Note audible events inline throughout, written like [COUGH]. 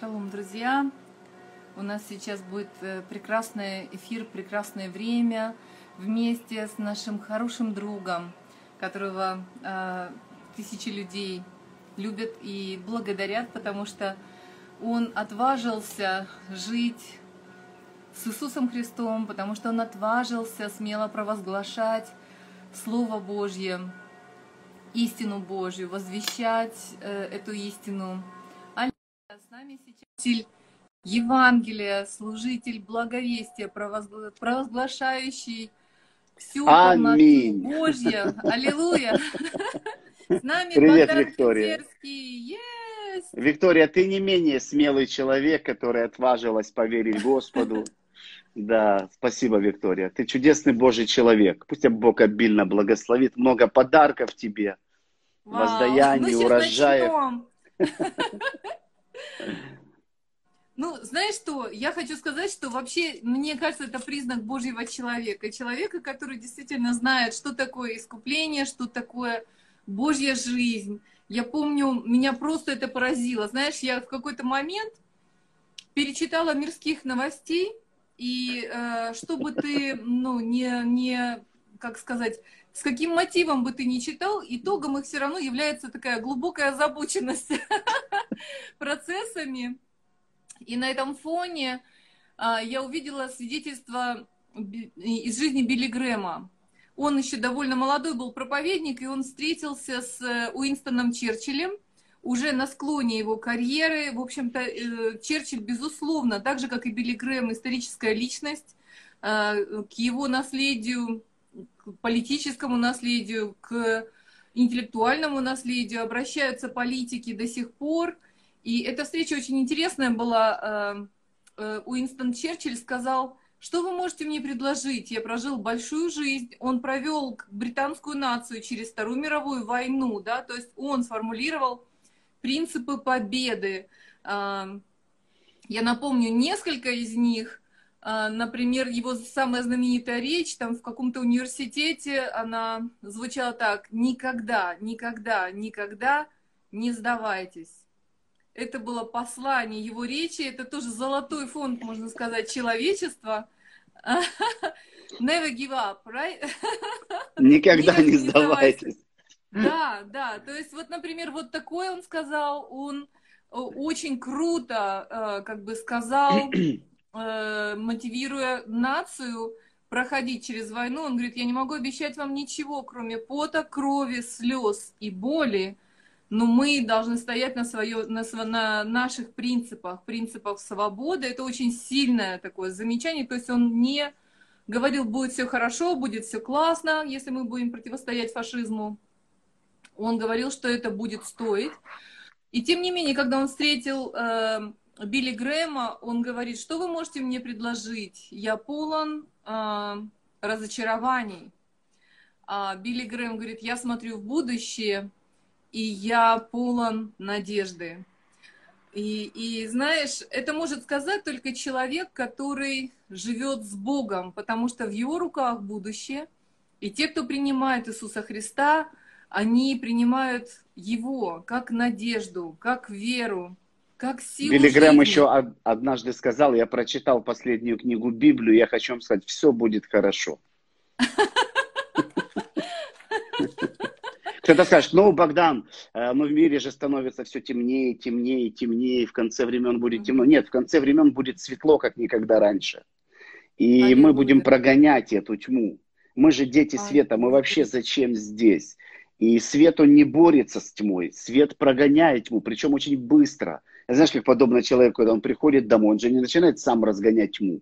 Шалом, друзья! У нас сейчас будет э, прекрасный эфир, прекрасное время вместе с нашим хорошим другом, которого э, тысячи людей любят и благодарят, потому что он отважился жить с Иисусом Христом, потому что он отважился смело провозглашать Слово Божье, истину Божью, возвещать э, эту истину. Нами сейчас Евангелия, служитель благовестия, провозглашающий всю Аминь. Божье. Аллилуйя! [LAUGHS] С нами Привет, Богдан Виктория. Петерский. Yes! Виктория, ты не менее смелый человек, который отважилась поверить Господу. Да, спасибо, Виктория. Ты чудесный Божий человек. Пусть тебя Бог обильно благословит. Много подарков тебе. Вау. Воздаяний, ну, урожаев. [LAUGHS] Ну, знаешь что, я хочу сказать, что вообще, мне кажется, это признак Божьего человека. Человека, который действительно знает, что такое искупление, что такое Божья жизнь. Я помню, меня просто это поразило. Знаешь, я в какой-то момент перечитала мирских новостей, и э, чтобы ты, ну, не, не, как сказать, с каким мотивом бы ты ни читал, итогом их все равно является такая глубокая озабоченность [LAUGHS] процессами. И на этом фоне а, я увидела свидетельство из жизни Билли Грэма. Он еще довольно молодой был проповедник, и он встретился с э, Уинстоном Черчиллем уже на склоне его карьеры. В общем-то, э, Черчилль, безусловно, так же, как и Билли Грэм, историческая личность, а, к его наследию, к политическому наследию, к интеллектуальному наследию обращаются политики до сих пор. И эта встреча очень интересная была. Э, э, Уинстон Черчилль сказал, что вы можете мне предложить? Я прожил большую жизнь. Он провел британскую нацию через Вторую мировую войну, да, то есть он сформулировал принципы победы. А, Я напомню несколько из них. А, Например, его самая знаменитая речь там в каком-то университете, она звучала так. Никогда, никогда, никогда не сдавайтесь. Это было послание его речи, это тоже золотой фонд, можно сказать, человечества. [LAUGHS] Never give up, right? [LAUGHS] Никогда Не сдавайтесь. Да, да. То есть вот, например, вот такой он сказал, он э, очень круто, э, как бы сказал, [CLEARS THROAT] э, мотивируя нацию проходить через войну. Он говорит, я не могу обещать вам ничего, кроме пота, крови, слез и боли, но мы должны стоять на, свое, на, на наших принципах, принципах свободы. Это очень сильное такое замечание. То есть он не говорил, будет все хорошо, будет все классно, если мы будем противостоять фашизму. Он говорил, что это будет стоить. И тем не менее, когда он встретил э, Билли Грэма, он говорит, что вы можете мне предложить? Я полон э, разочарований. А Билли Грэм говорит, я смотрю в будущее, и я полон надежды. И, и знаешь, это может сказать только человек, который живет с Богом, потому что в его руках будущее. И те, кто принимает Иисуса Христа, они принимают Его как надежду, как веру, как силу Билли Грэм еще од- однажды сказал, я прочитал последнюю книгу Библию, я хочу вам сказать, все будет хорошо. Кто-то скажет, ну, Богдан, ну, в мире же становится все темнее, темнее, темнее, в конце времен будет темно. Нет, в конце времен будет светло, как никогда раньше. И мы Аллилуйя. будем прогонять эту тьму. Мы же дети света, мы вообще зачем здесь? И свет, он не борется с тьмой, свет прогоняет тьму, причем очень быстро. Знаешь, как подобно человеку, когда он приходит домой, он же не начинает сам разгонять тьму.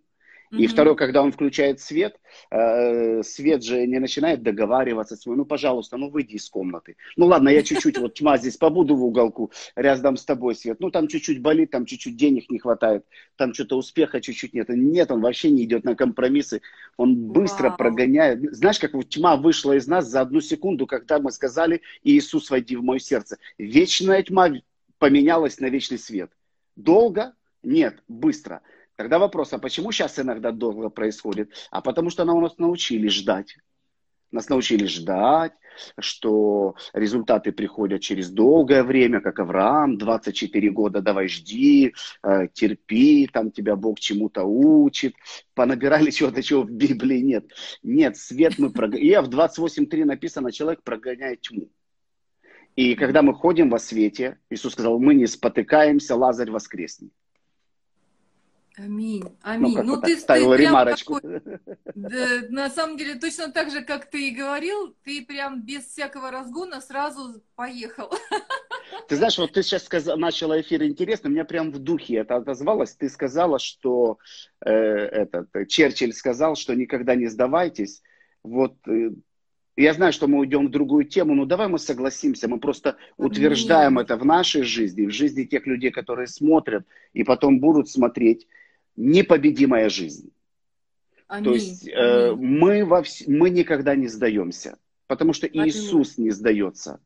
И Мгм. второе, когда он включает свет, э, свет же не начинает договариваться с ним. Ну, пожалуйста, ну выйди из комнаты. Ну ладно, я чуть-чуть, вот тьма здесь побуду в уголку, рядом с тобой свет. Ну там чуть-чуть болит, там чуть-чуть денег не хватает, там что-то успеха чуть-чуть нет. Нет, он вообще не идет на компромиссы. Он быстро Вау. прогоняет. Знаешь, как вот тьма вышла из нас за одну секунду, когда мы сказали, Иисус, войди в мое сердце. Вечная тьма поменялась на вечный свет. Долго? Нет, быстро. Тогда вопрос, а почему сейчас иногда долго происходит? А потому что нам нас научили ждать. Нас научили ждать, что результаты приходят через долгое время, как Авраам, 24 года давай жди, э, терпи, там тебя Бог чему-то учит. Понабирали чего-то, чего в Библии нет. Нет, свет мы прогоняем. И в 28.3 написано, человек прогоняет тьму. И когда мы ходим во свете, Иисус сказал, мы не спотыкаемся, Лазарь воскреснет. Аминь, аминь. Ну, ну ты, ты прям ремарочку. Такой, да, на самом деле, точно так же, как ты и говорил, ты прям без всякого разгона сразу поехал. [LAUGHS] Ты знаешь, вот ты сейчас сказал, начала эфир интересно, меня прям в духе это отозвалось. Ты сказала, что э, этот, Черчилль сказал, что никогда не сдавайтесь. Вот э, я знаю, что мы уйдем в другую тему, но давай мы согласимся, мы просто утверждаем это в нашей жизни, в жизни тех людей, которые смотрят и потом будут смотреть непобедимая жизнь. Аминь. То есть э, мы, во вс... мы никогда не сдаемся, потому что Аминь. Иисус не сдается.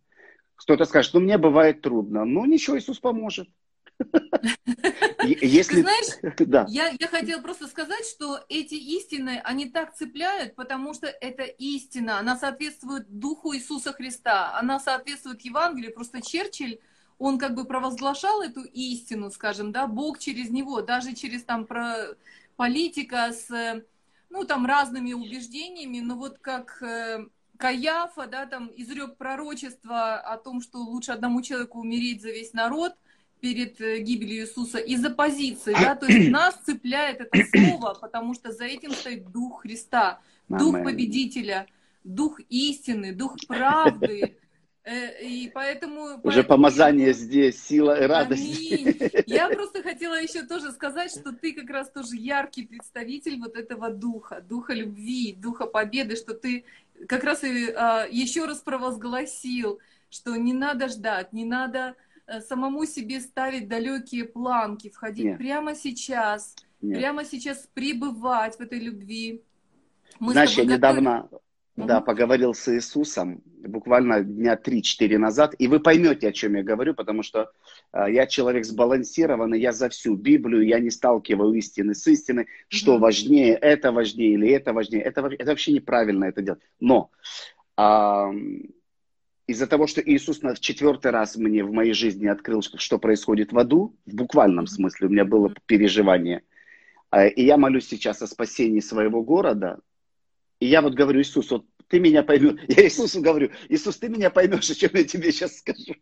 Кто-то скажет, ну мне бывает трудно. Ну ничего, Иисус поможет. [LAUGHS] Если... Ты знаешь, [LAUGHS] да. я, я хотела просто сказать, что эти истины, они так цепляют, потому что это истина, она соответствует Духу Иисуса Христа, она соответствует Евангелию. Просто Черчилль, он как бы провозглашал эту истину, скажем, да, Бог через него, даже через там про политика с, ну, там разными убеждениями, но вот как э, Каяфа, да, там изрек пророчество о том, что лучше одному человеку умереть за весь народ – перед э, гибелью Иисуса из-за позиции, да, то есть нас цепляет это [CLEARS THROAT] слово, потому что за этим стоит Дух Христа, Дух победителя, Дух истины, Дух правды, э, и поэтому... Уже поэтому помазание здесь, сила и радость. Аминь. Я [LAUGHS] просто хотела еще тоже сказать, что ты как раз тоже яркий представитель вот этого духа, духа любви, духа победы, что ты как раз и а, еще раз провозгласил, что не надо ждать, не надо самому себе ставить далекие планки, входить Нет. прямо сейчас, Нет. прямо сейчас пребывать в этой любви. Мы Знаешь, я недавно угу. да, поговорил с Иисусом, буквально дня 3-4 назад, и вы поймете, о чем я говорю, потому что э, я человек сбалансированный, я за всю Библию, я не сталкиваю истины с истиной, угу. что важнее, это важнее или это важнее. Это, это вообще неправильно это делать. Но э, из-за того, что Иисус на четвертый раз мне в моей жизни открыл, что происходит в аду, в буквальном смысле, у меня было переживание, а, и я молюсь сейчас о спасении своего города, и я вот говорю, Иисус, вот ты меня поймешь, [LAUGHS] я Иисусу говорю, Иисус, ты меня поймешь, о чем я тебе сейчас скажу.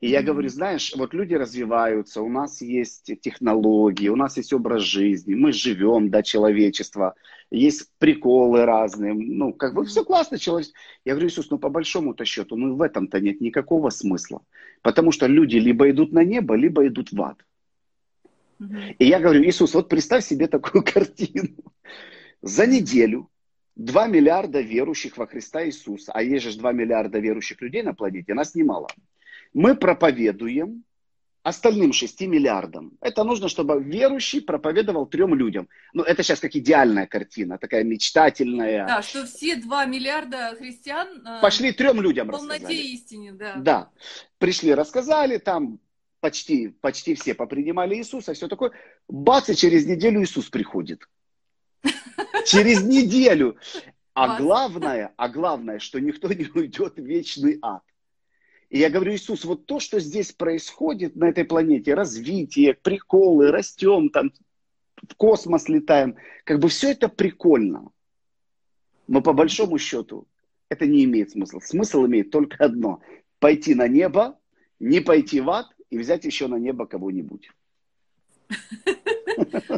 И я говорю, знаешь, вот люди развиваются, у нас есть технологии, у нас есть образ жизни, мы живем, да, человечество, есть приколы разные, ну, как бы все классно, человек. Я говорю, Иисус, ну, по большому-то счету, ну, в этом-то нет никакого смысла, потому что люди либо идут на небо, либо идут в ад. И я говорю, Иисус, вот представь себе такую [LAUGHS] картину. За неделю 2 миллиарда верующих во Христа Иисуса, а есть же 2 миллиарда верующих людей на планете, нас немало мы проповедуем остальным 6 миллиардам. Это нужно, чтобы верующий проповедовал трем людям. Ну, это сейчас как идеальная картина, такая мечтательная. Да, что все 2 миллиарда христиан... Э, Пошли трем людям в полноте рассказали. истине, да. Да. Пришли, рассказали, там почти, почти все попринимали Иисуса, все такое. Бац, и через неделю Иисус приходит. [LAUGHS] Через неделю. А главное, а главное, что никто не уйдет в вечный ад. И я говорю, Иисус, вот то, что здесь происходит на этой планете, развитие, приколы, растем, там, в космос летаем, как бы все это прикольно. Но по большому счету это не имеет смысла. Смысл имеет только одно. Пойти на небо, не пойти в ад и взять еще на небо кого-нибудь.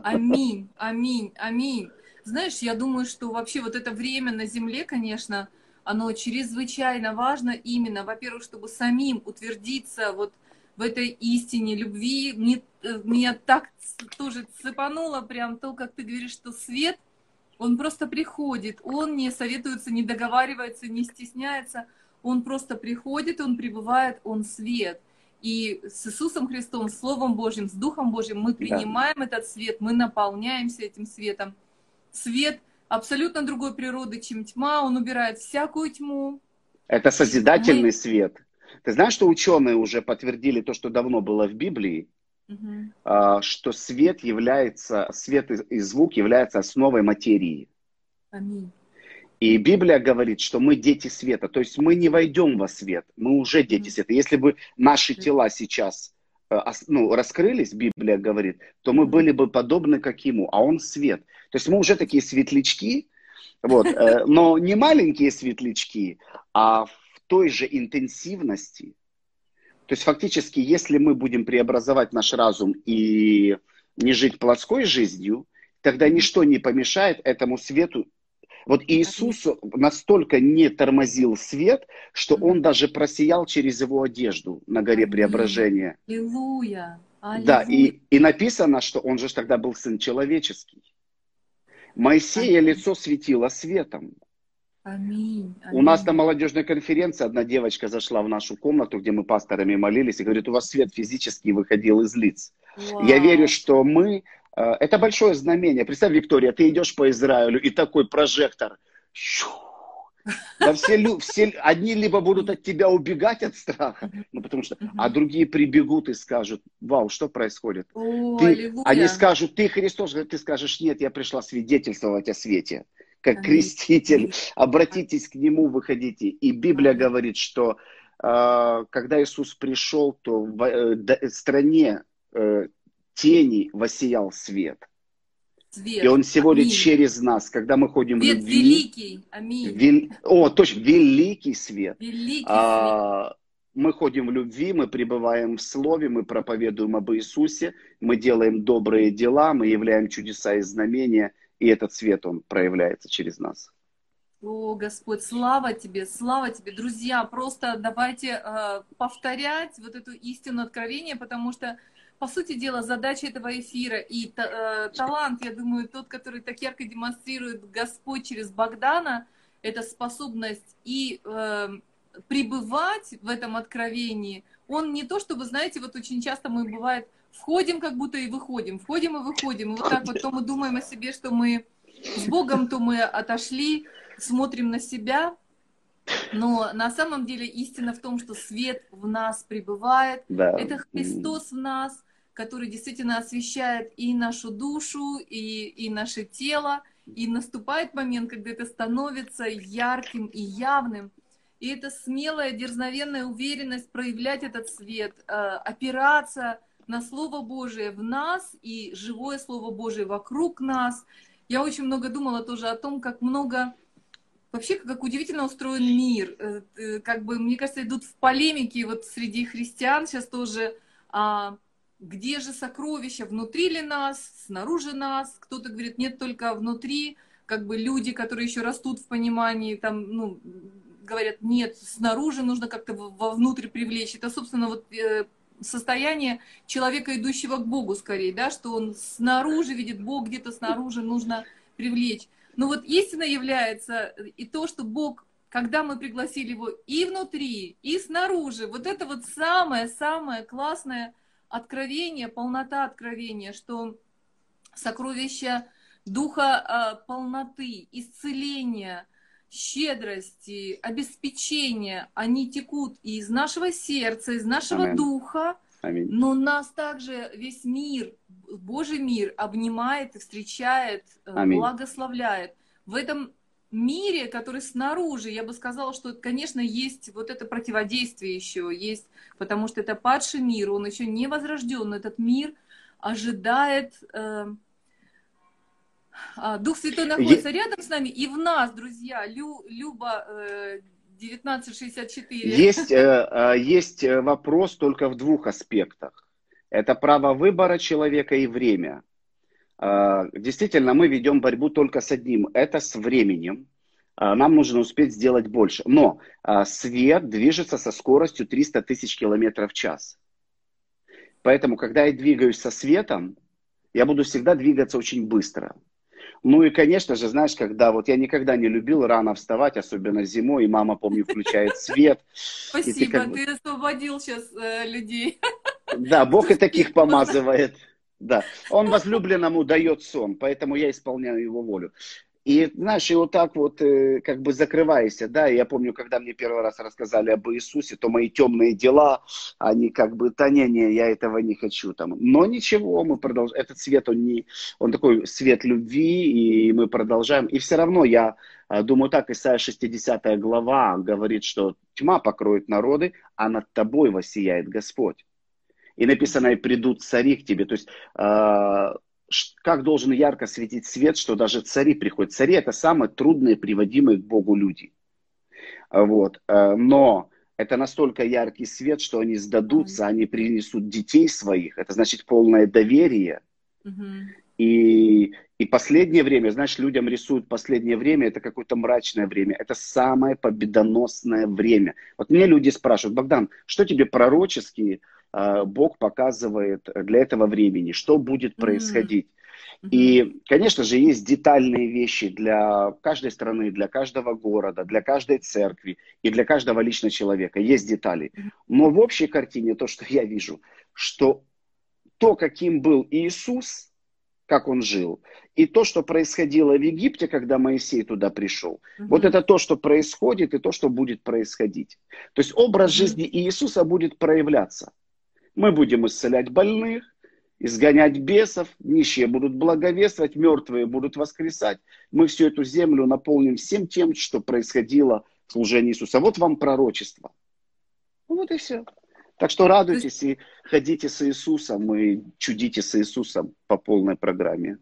Аминь, аминь, аминь. Знаешь, я думаю, что вообще вот это время на Земле, конечно, оно чрезвычайно важно именно, во-первых, чтобы самим утвердиться вот в этой истине любви. Мне, э, меня так тоже цепануло прям то, как ты говоришь, что свет, он просто приходит, он не советуется, не договаривается, не стесняется, он просто приходит, он пребывает, он свет. И с Иисусом Христом, с Словом Божьим, с Духом Божьим мы принимаем да. этот свет, мы наполняемся этим светом. Свет – абсолютно другой природы, чем тьма. Он убирает всякую тьму. Это созидательный Мы... свет. Ты знаешь, что ученые уже подтвердили то, что давно было в Библии, угу. что свет является, свет и звук является основой материи. Аминь. И Библия говорит, что мы дети света, то есть мы не войдем во свет, мы уже дети света. Если бы наши тела сейчас ну, раскрылись, Библия говорит, то мы были бы подобны как ему, а он свет. То есть мы уже такие светлячки, вот, э, но не маленькие светлячки, а в той же интенсивности. То есть фактически, если мы будем преобразовать наш разум и не жить плотской жизнью, тогда ничто не помешает этому свету. Вот Иисус настолько не тормозил свет, что он даже просиял через его одежду на горе преображения. Аллилуйя! Да, и, и написано, что он же тогда был сын человеческий. Моисея лицо светило светом. Аминь, аминь. У нас на молодежной конференции одна девочка зашла в нашу комнату, где мы пасторами молились, и говорит, у вас свет физически выходил из лиц. Вау. Я верю, что мы... Э, это большое знамение. Представь, Виктория, ты идешь по Израилю, и такой прожектор. Да все, все, одни либо будут от тебя убегать от страха, ну потому что, а другие прибегут и скажут, вау, что происходит? О, ты, они скажут, ты Христос, ты скажешь, нет, я пришла свидетельствовать о свете как креститель. Обратитесь к нему, выходите. И Библия говорит, что э, когда Иисус пришел, то в э, стране э, тени воссиял свет. Свет. И он сегодня Аминь. через нас, когда мы ходим свет в любви. великий. Аминь. Вел... О, точно, великий свет. Великий а, свет. Мы ходим в любви, мы пребываем в Слове, мы проповедуем об Иисусе, мы делаем добрые дела, мы являем чудеса и знамения, и этот свет, он проявляется через нас. О, Господь, слава Тебе, слава Тебе. Друзья, просто давайте э, повторять вот эту истину откровения, потому что, по сути дела, задача этого эфира и э, талант, я думаю, тот, который так ярко демонстрирует Господь через Богдана, это способность и э, пребывать в этом откровении. Он не то, чтобы, знаете, вот очень часто мы бывает входим как будто и выходим, входим и выходим. И вот так вот то мы думаем о себе, что мы с Богом, то мы отошли, смотрим на себя. Но на самом деле истина в том, что свет в нас пребывает. Да. Это Христос в нас, который действительно освещает и нашу душу, и, и наше тело. И наступает момент, когда это становится ярким и явным. И это смелая, дерзновенная уверенность проявлять этот свет, э, опираться на Слово Божие в нас и живое Слово Божие вокруг нас. Я очень много думала тоже о том, как много Вообще, как удивительно устроен мир. Э, э, как бы, мне кажется, идут в полемике вот среди христиан сейчас тоже, а, где же сокровища, внутри ли нас, снаружи нас. Кто-то говорит, нет, только внутри. Как бы люди, которые еще растут в понимании, там, ну, говорят, нет, снаружи нужно как-то вовнутрь привлечь. Это, собственно, вот э, состояние человека, идущего к Богу скорее, да, что он снаружи видит Бог, где-то снаружи нужно привлечь. Но вот истина является и то, что Бог, когда мы пригласили его и внутри, и снаружи, вот это вот самое-самое классное откровение, полнота откровения, что сокровища духа а, полноты, исцеления, щедрости, обеспечения, они текут из нашего сердца, из нашего Амин. духа, Аминь. но нас также весь мир, Божий мир обнимает и встречает, э, Аминь. благословляет. В этом мире, который снаружи, я бы сказала, что, конечно, есть вот это противодействие еще, есть, потому что это падший мир, он еще не возрожден, этот мир ожидает... Э, а, Дух Святой находится е... рядом с нами и в нас, друзья. Лю, Люба э, 1964. Есть, э, э, есть вопрос только в двух аспектах. Это право выбора человека и время. Э, действительно, мы ведем борьбу только с одним. Это с временем. Нам нужно успеть сделать больше. Но свет движется со скоростью 300 тысяч километров в час. Поэтому, когда я двигаюсь со светом, я буду всегда двигаться очень быстро. Ну и, конечно же, знаешь, когда вот я никогда не любил рано вставать, особенно зимой, и мама, помню, включает свет. [LAUGHS] Спасибо, ты освободил сейчас э, людей. Да, Бог и таких помазывает. Да, он возлюбленному дает сон, поэтому я исполняю его волю. И, знаешь, и вот так вот э, как бы закрываешься, да, я помню, когда мне первый раз рассказали об Иисусе, то мои темные дела, они как бы, да не, не, я этого не хочу там. Но ничего, мы продолжаем, этот свет, он не, он такой свет любви, и мы продолжаем. И все равно я а, думаю так, Исайя 60 глава говорит, что тьма покроет народы, а над тобой воссияет Господь. И написано, и придут цари к тебе. То есть а, как должен ярко светить свет, что даже цари приходят. Цари это самые трудные, приводимые к Богу люди. Вот. Э, но это настолько яркий свет, что они сдадутся, они принесут детей своих. Это значит полное доверие. И, и последнее время, знаешь, людям рисуют последнее время, это какое-то мрачное время. Это самое победоносное время. Вот мне люди спрашивают, Богдан, что тебе пророческие Бог показывает для этого времени, что будет происходить. Mm-hmm. И, конечно же, есть детальные вещи для каждой страны, для каждого города, для каждой церкви и для каждого личного человека. Есть детали. Но в общей картине то, что я вижу, что то, каким был Иисус, как он жил, и то, что происходило в Египте, когда Моисей туда пришел, mm вот это то, что происходит, и то, что будет происходить. То есть образ mm жизни Иисуса будет проявляться. Мы будем исцелять больных, изгонять бесов, нищие будут благовествовать, мертвые будут воскресать. Мы всю эту землю наполним всем тем, что происходило в служении Иисуса. Вот вам пророчество. Ну вот и все. Так что радуйтесь и ходите с Иисусом и чудите с Иисусом по полной программе.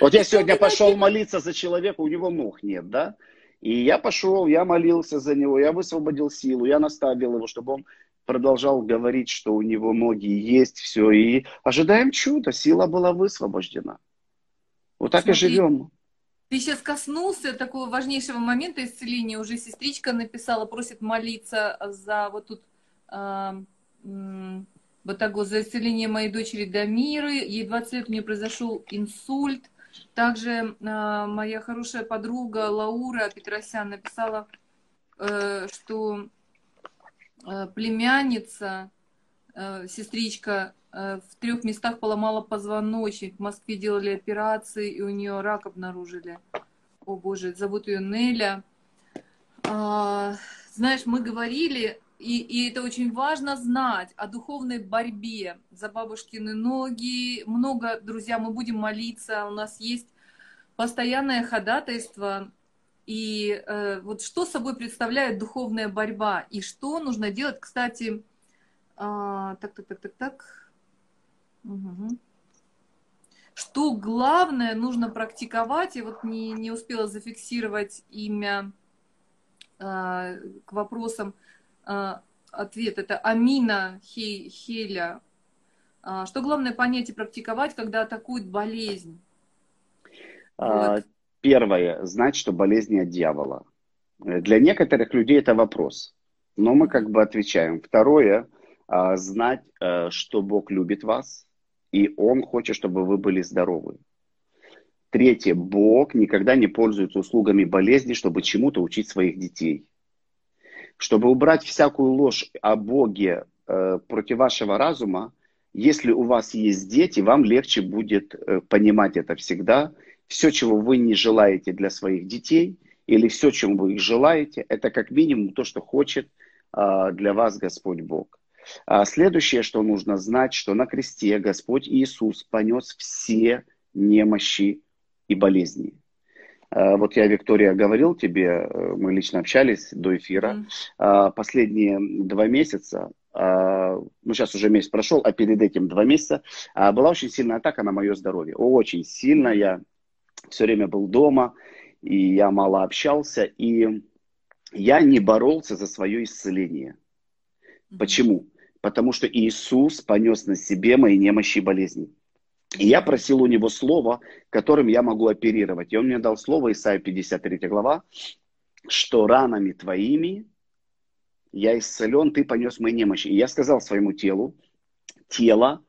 Вот я сегодня пошел молиться за человека, у него ног нет, да? И я пошел, я молился за него, я высвободил силу, я наставил его, чтобы он продолжал говорить, что у него ноги есть, все, и ожидаем чуда, сила была высвобождена. Вот так Смотри, и живем. Ты сейчас коснулся такого важнейшего момента исцеления. Уже сестричка написала, просит молиться за вот тут э, вот так вот за исцеление моей дочери Дамиры. Ей 20 лет, мне произошел инсульт. Также э, моя хорошая подруга Лаура Петросян написала, э, что Э, племянница, э, сестричка, э, в трех местах поломала позвоночник. В Москве делали операции, и у нее рак обнаружили. О боже, зовут ее Неля. А, знаешь, мы говорили, и, и это очень важно знать о духовной борьбе за бабушкины ноги. Много, друзья, мы будем молиться. У нас есть постоянное ходатайство и э, вот что собой представляет духовная борьба и что нужно делать, кстати, э, так, так, так, так, так. Угу. Что главное нужно практиковать, я вот не, не успела зафиксировать имя э, к вопросам, э, ответ это Амина Хеля. Э, что главное понять и практиковать, когда атакует болезнь? Вот. Первое, знать, что болезнь от дьявола. Э, для некоторых людей это вопрос, но мы как бы отвечаем. Второе, а, знать, э, что Бог любит вас, и Он хочет, чтобы вы были здоровы. Третье, Бог никогда не пользуется услугами болезни, чтобы чему-то учить своих детей. Чтобы убрать всякую ложь о Боге э, против вашего разума, если у вас есть дети, вам легче будет понимать это всегда все, чего вы не желаете для своих детей, или все, чем вы их желаете, это как минимум то, что хочет а, для вас Господь Бог. А следующее, что нужно знать, что на кресте Господь Иисус понес все немощи и болезни. А, вот я, Виктория, говорил тебе, э, мы лично общались до эфира, mm. последние два месяца, ну сейчас уже месяц прошел, а перед этим два месяца, была очень сильная атака на мое здоровье. Очень сильная, все время был дома, и я мало общался, и я не боролся за свое исцеление. Почему? Потому что Иисус понес на себе мои немощи и болезни. И я просил у него слова, которым я могу оперировать. И он мне дал слово, Исайя 53 глава, что ранами твоими я исцелен, ты понес мои немощи. И я сказал своему телу, тело,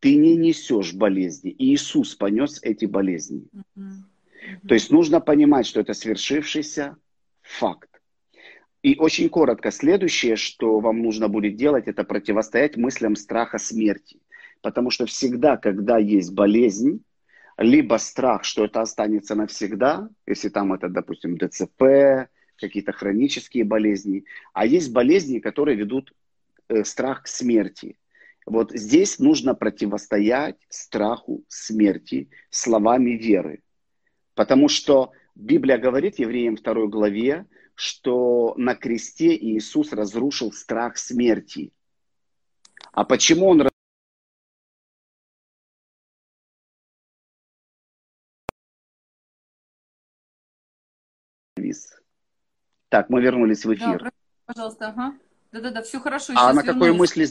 ты не несешь болезни. И Иисус понес эти болезни. Mm-hmm. То есть нужно понимать, что это свершившийся факт. И очень коротко, следующее, что вам нужно будет делать, это противостоять мыслям страха смерти. Потому что всегда, когда есть болезнь, либо страх, что это останется навсегда, если там это, допустим, ДЦП, какие-то хронические болезни, а есть болезни, которые ведут э, страх к смерти. Вот здесь нужно противостоять страху смерти словами веры. Потому что Библия говорит евреям 2 главе, что на кресте Иисус разрушил страх смерти. А почему он Так, мы вернулись в эфир. Да, пожалуйста, ага. Да-да-да, все хорошо. А на какой мысли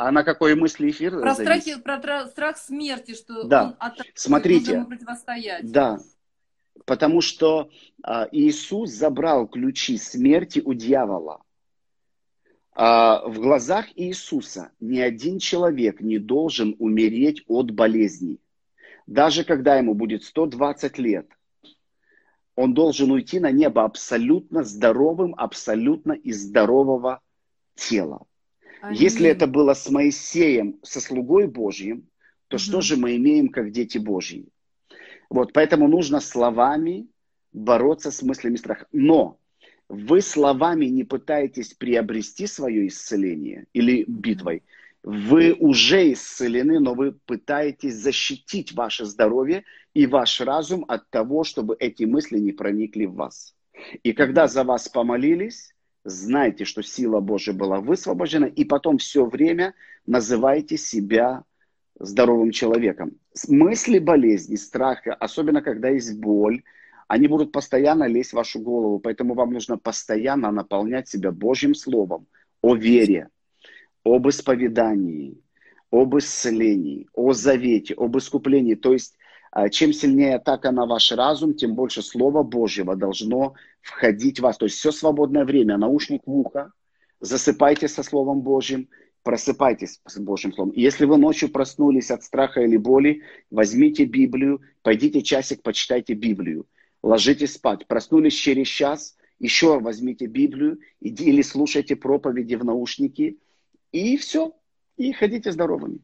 а на какой мысли эфир? Про, страхи, про страх смерти, что да. он от Смотрите, противостоять. Да, потому что а, Иисус забрал ключи смерти у дьявола. А, в глазах Иисуса ни один человек не должен умереть от болезни. Даже когда ему будет 120 лет, он должен уйти на небо абсолютно здоровым, абсолютно из здорового тела. Аминь. Если это было с Моисеем, со слугой Божьим, то угу. что же мы имеем как дети Божьи? Вот, поэтому нужно словами бороться с мыслями страха. Но вы словами не пытаетесь приобрести свое исцеление или битвой. Вы уже исцелены, но вы пытаетесь защитить ваше здоровье и ваш разум от того, чтобы эти мысли не проникли в вас. И когда за вас помолились, знайте, что сила Божья была высвобождена, и потом все время называйте себя здоровым человеком. Мысли болезни, страха, особенно когда есть боль, они будут постоянно лезть в вашу голову, поэтому вам нужно постоянно наполнять себя Божьим Словом о вере, об исповедании, об исцелении, о завете, об искуплении. То есть чем сильнее атака на ваш разум, тем больше Слова Божьего должно входить в вас. То есть все свободное время, наушник в ухо, засыпайте со Словом Божьим, просыпайтесь с Божьим Словом. если вы ночью проснулись от страха или боли, возьмите Библию, пойдите часик, почитайте Библию. Ложитесь спать. Проснулись через час, еще возьмите Библию или слушайте проповеди в наушники, и все, и ходите здоровыми.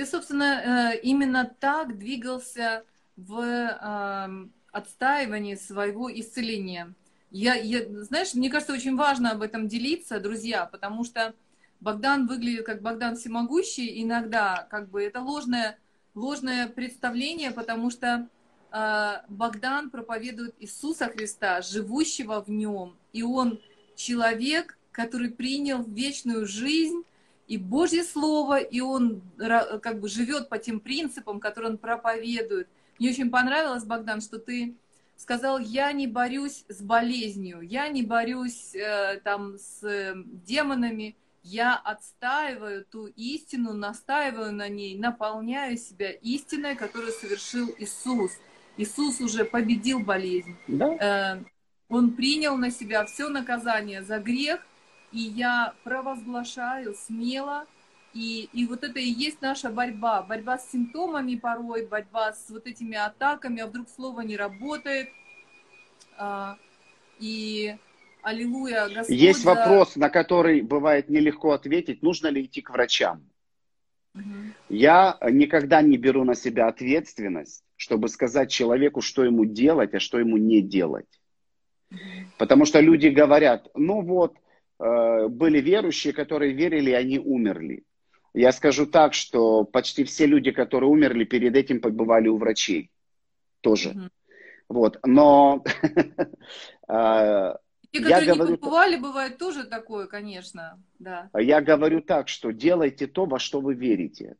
Ты, собственно, э, именно так двигался в эм, отстаивании своего исцеления. Я, я, знаешь, мне кажется, очень важно об этом делиться, друзья, потому что Богдан выглядит как Богдан всемогущий, иногда как бы это ложное, ложное представление, потому что э, Богдан проповедует Иисуса Христа, живущего в нем, и он человек, который принял вечную жизнь и Божье Слово, и он как бы живет по тем принципам, которые он проповедует. Мне очень понравилось, Богдан, что ты сказал, я не борюсь с болезнью, я не борюсь э, там с э, демонами, я отстаиваю ту истину, настаиваю на ней, наполняю себя истиной, которую совершил Иисус. Иисус уже победил болезнь. Да. Э, он принял на себя все наказание за грех, и я провозглашаю смело, и, и вот это и есть наша борьба. Борьба с симптомами порой, борьба с вот этими атаками, а вдруг слово не работает. А, и аллилуйя, Господь... Есть вопрос, на который бывает нелегко ответить, нужно ли идти к врачам. Угу. Я никогда не беру на себя ответственность, чтобы сказать человеку, что ему делать, а что ему не делать. Потому что люди говорят, ну вот, были верующие, которые верили, они умерли. Я скажу так, что почти все люди, которые умерли, перед этим побывали у врачей тоже. Mm-hmm. Вот, но... [LAUGHS] Э, Те, которые я не говорю, побывали, бывает тоже такое, конечно, да. Я говорю так, что делайте то, во что вы верите.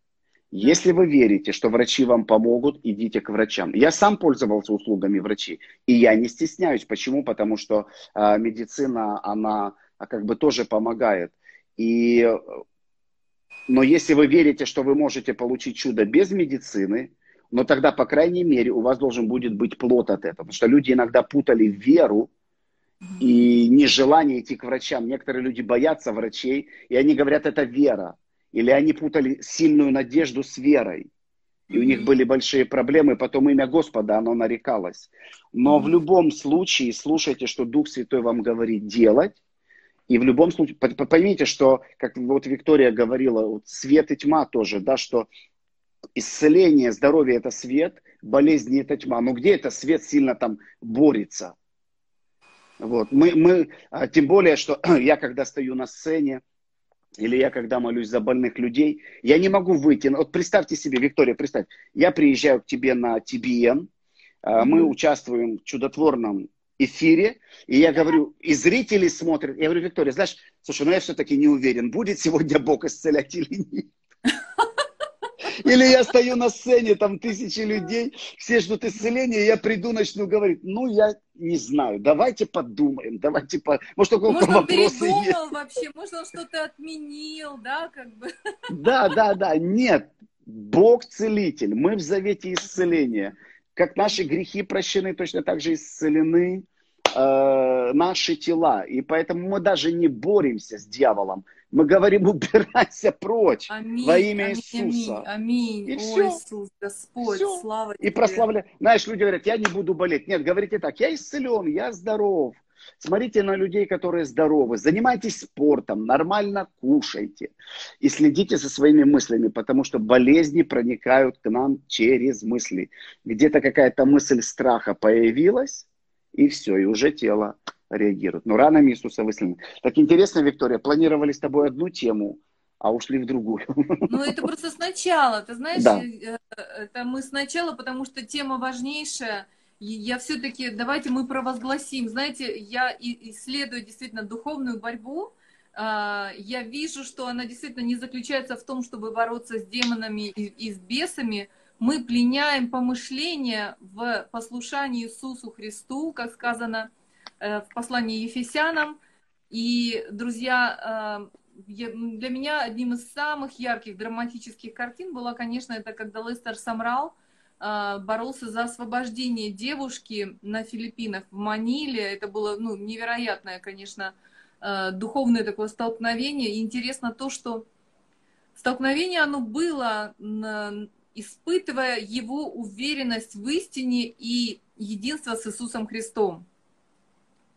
Если вы верите, что врачи вам помогут, идите к врачам. Я сам пользовался услугами врачей, и я не стесняюсь. Почему? Потому что э, медицина, она а как бы тоже помогает. И, но если вы верите, что вы можете получить чудо без медицины, но тогда, по крайней мере, у вас должен будет быть плод от этого. Потому что люди иногда путали веру и нежелание идти к врачам. Некоторые люди боятся врачей, и они говорят, это вера. Или они путали сильную надежду с верой. И у них были большие проблемы, потом имя Господа, оно нарекалось. Но в любом случае, слушайте, что Дух Святой вам говорит делать, и в любом случае, поймите, что, как вот Виктория говорила, вот свет и тьма тоже, да, что исцеление, здоровье – это свет, болезни – это тьма. Но где это свет сильно там борется? Вот. Мы, мы, а, тем более, что [CLEARS THROAT] я когда стою на сцене, или я когда молюсь за больных людей, я не могу выйти. Вот представьте себе, Виктория, представь, я приезжаю к тебе на TBN, mm-hmm. мы участвуем в чудотворном эфире, и я говорю, и зрители смотрят, я говорю, Виктория, знаешь, слушай, ну я все-таки не уверен, будет сегодня Бог исцелять или нет. [LAUGHS] Или я стою на сцене, там тысячи людей, все ждут исцеления, и я приду, начну говорить, ну, я не знаю, давайте подумаем, давайте, по... может, у кого-то вопросы он есть. вообще, может, он что-то отменил, да, как бы. Да, да, да, нет, Бог целитель, мы в завете исцеления. Как наши грехи прощены, точно так же исцелены э, наши тела. И поэтому мы даже не боремся с дьяволом, мы говорим, [LAUGHS] убирайся прочь аминь, во имя аминь, Иисуса. Аминь, аминь. И О, все. Иисус, Господь, все. слава И прославляй. Знаешь, люди говорят, я не буду болеть. Нет, говорите так, я исцелен, я здоров. Смотрите на людей, которые здоровы. Занимайтесь спортом, нормально кушайте. И следите за своими мыслями, потому что болезни проникают к нам через мысли. Где-то какая-то мысль страха появилась, и все, и уже тело реагируют. Но ранами Иисуса высланы. Так интересно, Виктория, планировали с тобой одну тему, а ушли в другую. Ну, это просто сначала, ты знаешь, да. Э, это мы сначала, потому что тема важнейшая. Я все-таки, давайте мы провозгласим. Знаете, я исследую действительно духовную борьбу, а, я вижу, что она действительно не заключается в том, чтобы бороться с демонами и, с бесами. Мы пленяем помышления в послушании Иисусу Христу, как сказано, Э, в послании Ефесянам. И, друзья, э, для меня одним из самых ярких драматических картин была, конечно, это когда Лестер Самрал боролся за освобождение девушки на Филиппинах, в Маниле. Это было ну, невероятное, конечно, духовное такое столкновение. И интересно то, что столкновение оно было, испытывая его уверенность в истине и единство с Иисусом Христом.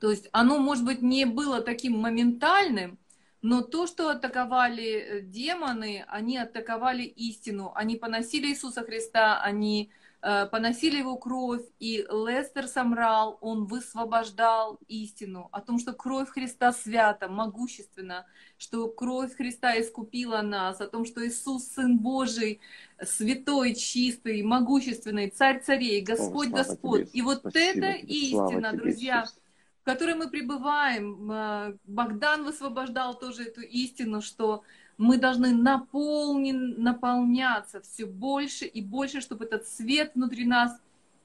То есть оно, может быть, не было таким моментальным, но то, что атаковали э, демоны, они атаковали истину. Они поносили Иисуса Христа, они э, поносили его кровь, и Лестер Самрал, он высвобождал истину о том, что кровь Христа свята, могущественна, что кровь Христа искупила нас, о том, что Иисус, Сын Божий, святой, чистый, могущественный, Царь царей, Господь О, Господь. Тебе. И вот Спасибо это истина, друзья. Иисус в которой мы пребываем. Э, Богдан высвобождал тоже эту истину, что мы должны наполнен, наполняться все больше и больше, чтобы этот свет внутри нас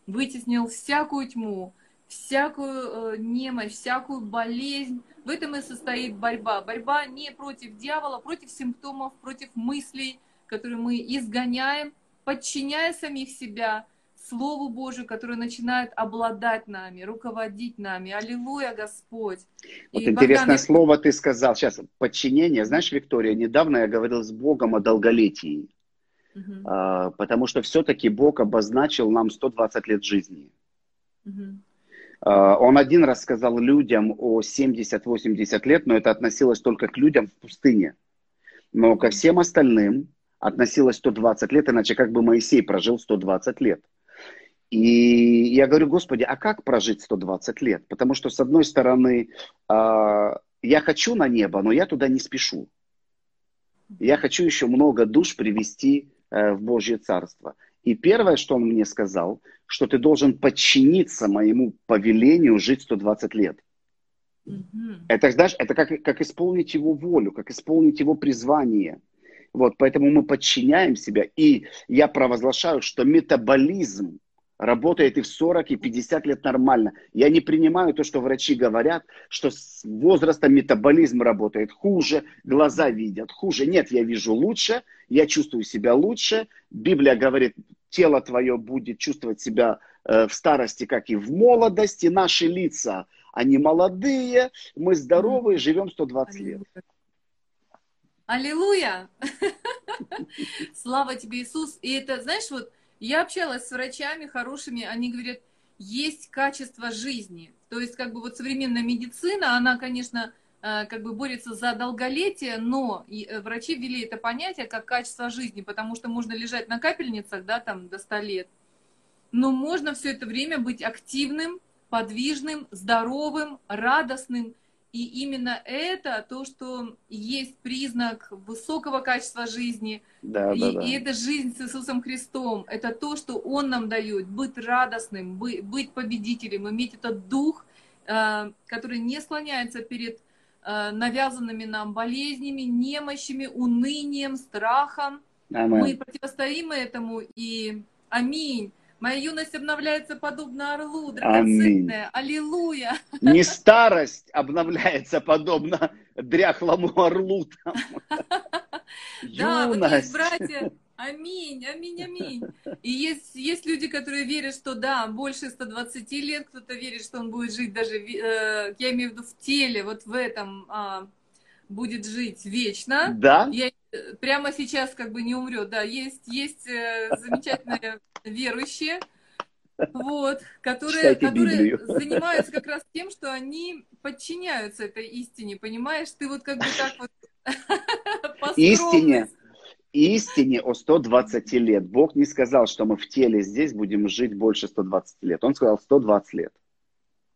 вытеснил всякую тьму, всякую э, немощь, всякую болезнь. В этом и состоит борьба. Борьба не против дьявола, против симптомов, против мыслей, которые мы изгоняем, подчиняя самих себя – Слову Божию, которое начинает обладать нами, руководить нами. Аллилуйя, Господь. Вот и интересное Богдан... слово ты сказал. Сейчас, подчинение. Знаешь, Виктория, недавно я говорил с Богом о долголетии. Угу. А, потому что все-таки Бог обозначил нам 120 лет жизни. Угу. А, он один раз сказал людям о 70-80 лет, но это относилось только к людям в пустыне. Но ко всем остальным относилось 120 лет, иначе как бы Моисей прожил 120 лет. И я говорю, Господи, а как прожить 120 лет? Потому что, с одной стороны, а, я хочу на небо, но я туда не спешу. Я хочу еще много душ привести э, в Божье Царство. И первое, что он мне сказал, что ты должен подчиниться моему повелению жить 120 лет. Mm-hmm. Это, знаешь, это как, как исполнить его волю, как исполнить его призвание. Вот, поэтому мы подчиняем себя. И я провозглашаю, что метаболизм работает и в 40, и 50 лет нормально. Я не принимаю то, что врачи говорят, что с возрастом метаболизм работает хуже, глаза видят хуже. Нет, я вижу лучше, я чувствую себя лучше. Библия говорит, тело твое будет чувствовать себя э, в старости, как и в молодости. Наши лица, они молодые, мы здоровые, живем 120 лет. Аллилуйя! [LAUGHS] Слава тебе, Иисус! И это, знаешь, вот я общалась с врачами хорошими, они говорят, есть качество жизни. То есть, как бы вот современная медицина, она, конечно, э, как бы борется за долголетие, но э, врачи ввели это понятие как качество жизни, потому что можно лежать на капельницах, да, там до 100 лет, но можно все это время быть активным, подвижным, здоровым, радостным, и именно это то, что есть признак высокого качества жизни. Да, и, да, да. и это жизнь с Иисусом Христом. Это то, что Он нам дает. Быть радостным, быть, быть победителем, иметь этот дух, э, который не склоняется перед э, навязанными нам болезнями, немощами, унынием, страхом. Амен. Мы противостоим этому. И аминь. Моя юность обновляется подобно орлу, драгоценная. Аллилуйя. Не старость обновляется подобно дряхлому орлу. Там. [LAUGHS] Да, вот есть братья, аминь, аминь, аминь. И есть, есть люди, которые верят, что да, больше 120 лет, кто-то верит, что он будет жить даже, э, я имею в виду в теле, вот в этом а, будет жить вечно. Да. Я, э, прямо сейчас как бы не умрет, да. Есть, есть э, замечательные верующие, вот, которые, которые занимаются как раз тем, что они подчиняются этой истине, понимаешь? Ты вот как бы так вот [LAUGHS] Истине, истине о 120 лет. Бог не сказал, что мы в теле здесь будем жить больше 120 лет. Он сказал 120 лет.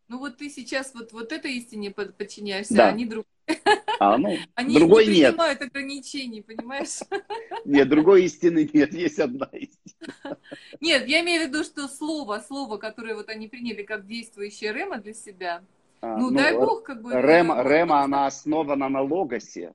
Ну вот ты сейчас вот, вот этой истине подчиняешься, да. а они друг. [LAUGHS] А, ну, они другой не нет. принимают ограничений, понимаешь? Нет, другой истины нет, есть одна истина. Нет, я имею в виду, что слово, слово, которое вот они приняли как действующее Рема для себя, А, ну, дай бог, как бы... Рема, э, Рема, она основана на логосе.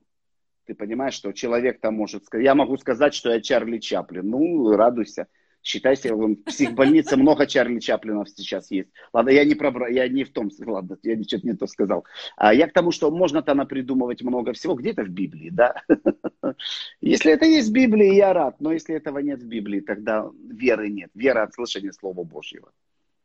Ты понимаешь, что человек там может сказать, я могу сказать, что я Чарли Чаплин. Ну, радуйся. Считайся, в психбольнице много Чарли Чаплинов сейчас есть. Ладно, я не про, я не в том, ладно, я что-то не то сказал. А я к тому, что можно-то напридумывать много всего, где-то в Библии, да? [LAUGHS] Если это есть в Библии, я рад, но если этого нет в Библии, тогда веры нет. Вера от слышания Слова Божьего.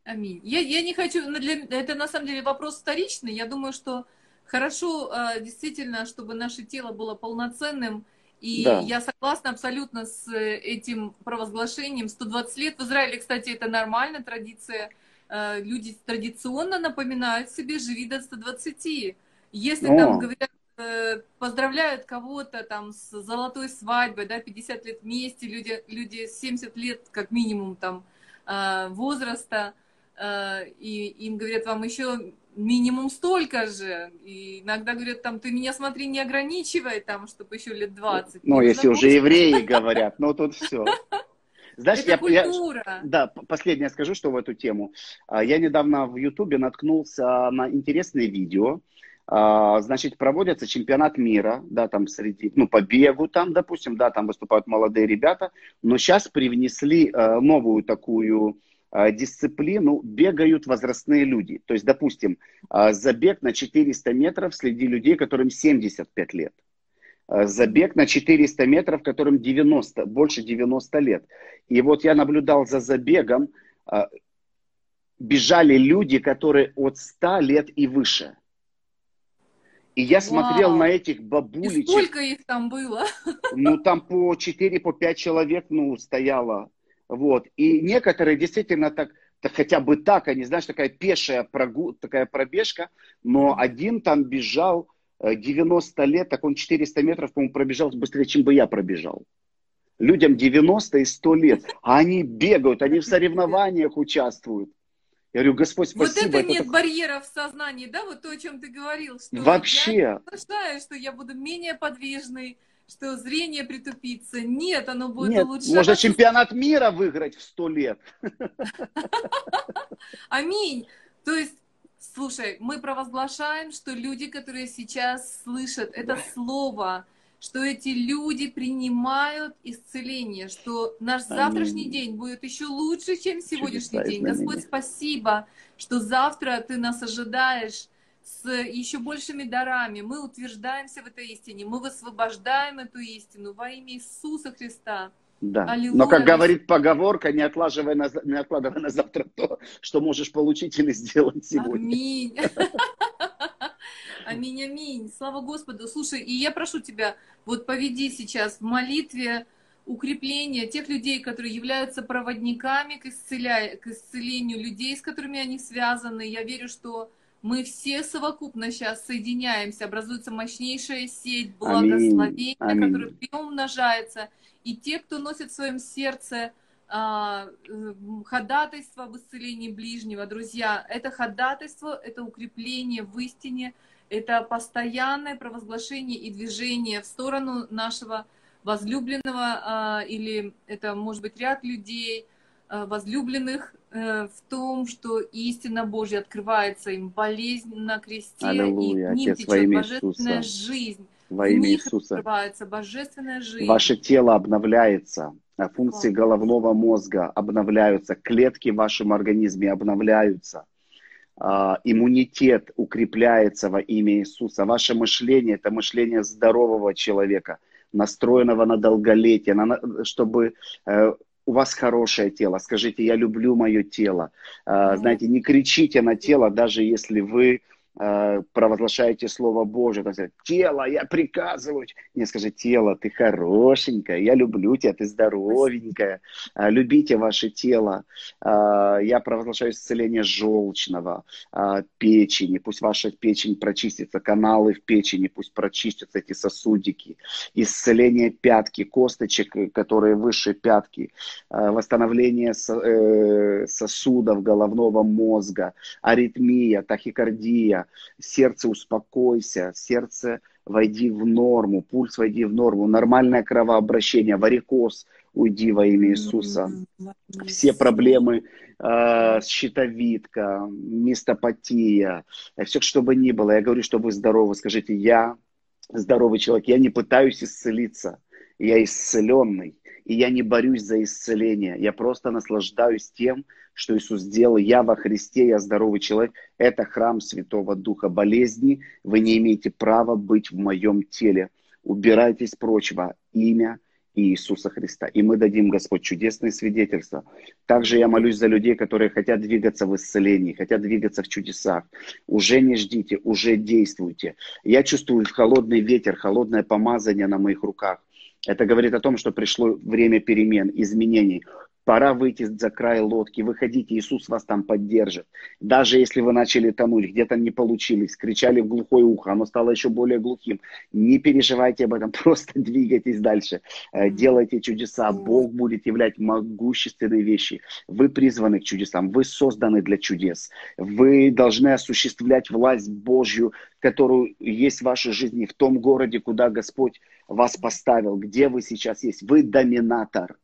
Аминь. Я, я не хочу, ну, для, это на самом деле вопрос вторичный. Я думаю, что хорошо а, действительно, чтобы наше тело было полноценным, и Да. я согласна абсолютно с э, этим провозглашением. 120 лет в Израиле, кстати, это нормально, традиция. Э, Люди традиционно напоминают себе «живи до 120». Если О. там говорят, э, поздравляют кого-то там с золотой свадьбой, да, 50 лет вместе, люди, люди 70 лет как минимум там возраста, и им говорят, вам еще минимум столько же. И иногда говорят, там, ты меня, смотри, не ограничивай, там, чтобы еще лет 20. Ну, если уже евреи говорят, ну тут все. Знаешь, Это я, я- культура. да, п- последнее скажу, что в эту тему. А, Я недавно в Ютубе наткнулся на интересное видео. А, Значит, проводится чемпионат мира, да, там среди, ну, по бегу там, допустим, да, там выступают молодые ребята, но сейчас привнесли э, новую такую дисциплину, бегают возрастные люди. То есть, допустим, э, забег на 400 метров среди людей, которым 75 лет. Э, Забег на 400 метров, которым 90, больше 90 лет. И вот я наблюдал за забегом, э, бежали люди, которые от 100 лет и выше. И я смотрел Вау. на этих И бабулечек, сколько их там было? ну там по 4, по 5 человек, ну, стояло. Вот. И некоторые действительно так, так хотя бы так, они, знаешь, такая пешая прогу, такая пробежка, но один там бежал э, 90 лет, так он 400 метров, по-моему, пробежал быстрее, чем бы я пробежал. Людям 90 и 100 лет, а они бегают, они в соревнованиях участвуют. Я говорю, Господь, Вот спасибо. это нет так- барьеров в сознании, да, вот то, о чем ты говорил, что Вообще. я не что я буду менее подвижный, что зрение притупится. Нет, оно будет Нет, улучшаться. можно чемпионат мира выиграть в 100 лет. [LAUGHS] Аминь. То есть, слушай, мы провозглашаем, что люди, которые сейчас слышат это слово, что эти люди принимают исцеление, что наш Аминь. завтрашний день будет еще лучше, чем сегодняшний Чудеса день. Господь, спасибо, что завтра ты нас ожидаешь с еще большими дарами. Мы утверждаемся в этой истине, мы высвобождаем эту истину во имя Иисуса Христа. Да. Аллилуйя. Но, как говорит поговорка, не, отлаживай на, не откладывай на завтра то, что можешь получить или сделать сегодня. Аминь. [LAUGHS] Аминь, аминь. Слава Господу. Слушай, и я прошу тебя, вот поведи сейчас в молитве укрепления тех людей, которые являются проводниками к, исцеля... к исцелению людей, с которыми они связаны. Я верю, что Мы все совокупно сейчас соединяемся, образуется мощнейшая сеть благословения, Аминь. которая приумножается. И те, кто носит в своем сердце а, ходатайство об исцелении ближнего, друзья, это ходатайство, это укрепление в истине, это постоянное провозглашение и движение в сторону нашего возлюбленного, а, или это может быть ряд людей, а, возлюбленных в том, что истина Божья открывается им, болезнь на кресте, Аллилуйя, и к ним Отец, течет божественная Иисуса. жизнь. Во имя Иисуса. открывается божественная жизнь. Ваше тело обновляется, а функции головного мозга обновляются, клетки в вашем организме обновляются. А, иммунитет укрепляется во имя Иисуса. Ваше мышление – это мышление здорового человека, настроенного на долголетие, на, чтобы э, у вас хорошее тело. Скажите, я люблю мое тело. А, знаете, не кричите на тело, даже если вы провозглашаете Слово Божие, то есть, тело, я приказываю. Не скажи, тело, ты хорошенькая, я люблю тебя, ты здоровенькая, э, любите ваше тело. Э, я провозглашаю исцеление желчного, печени, пусть ваша печень прочистится, каналы в печени, пусть прочистятся эти сосудики. Исцеление пятки, косточек, которые выше пятки, восстановление сосудов головного мозга, аритмия, тахикардия, сердце успокойся, сердце войди в норму, пульс войди в норму, нормальное кровообращение, варикоз уйди во имя Иисуса. Все проблемы э, щитовидка, мистопатия, все, что бы ни было, я говорю, что вы здоровы, скажите, я здоровый человек, я не пытаюсь исцелиться, я исцеленный, и я не борюсь за исцеление, я просто наслаждаюсь тем, что Иисус сделал. Я во Христе, я здоровый человек. Это храм Святого Духа болезни. Вы не имеете права быть в моем теле. Убирайтесь прочь во имя Иисуса Христа. И мы дадим, Господь, чудесные свидетельства. Также я молюсь за людей, которые хотят двигаться в исцелении, хотят двигаться в чудесах. Уже не ждите, уже действуйте. Я чувствую холодный ветер, холодное помазание на моих руках. Это говорит о том, что пришло время перемен, изменений. Пора выйти за край лодки, выходите, Иисус вас там поддержит. Даже если вы начали тонуть, где-то не получилось, кричали в глухое ухо, оно стало еще более глухим. Не переживайте об этом, [LAUGHS] просто двигайтесь дальше. Э, делайте чудеса, Бог будет являть могущественные вещи. Вы призваны к чудесам, вы созданы для чудес. Вы должны осуществлять власть Божью, которую есть в вашей жизни, в том городе, куда Господь вас поставил, где вы сейчас есть. Вы доминатор.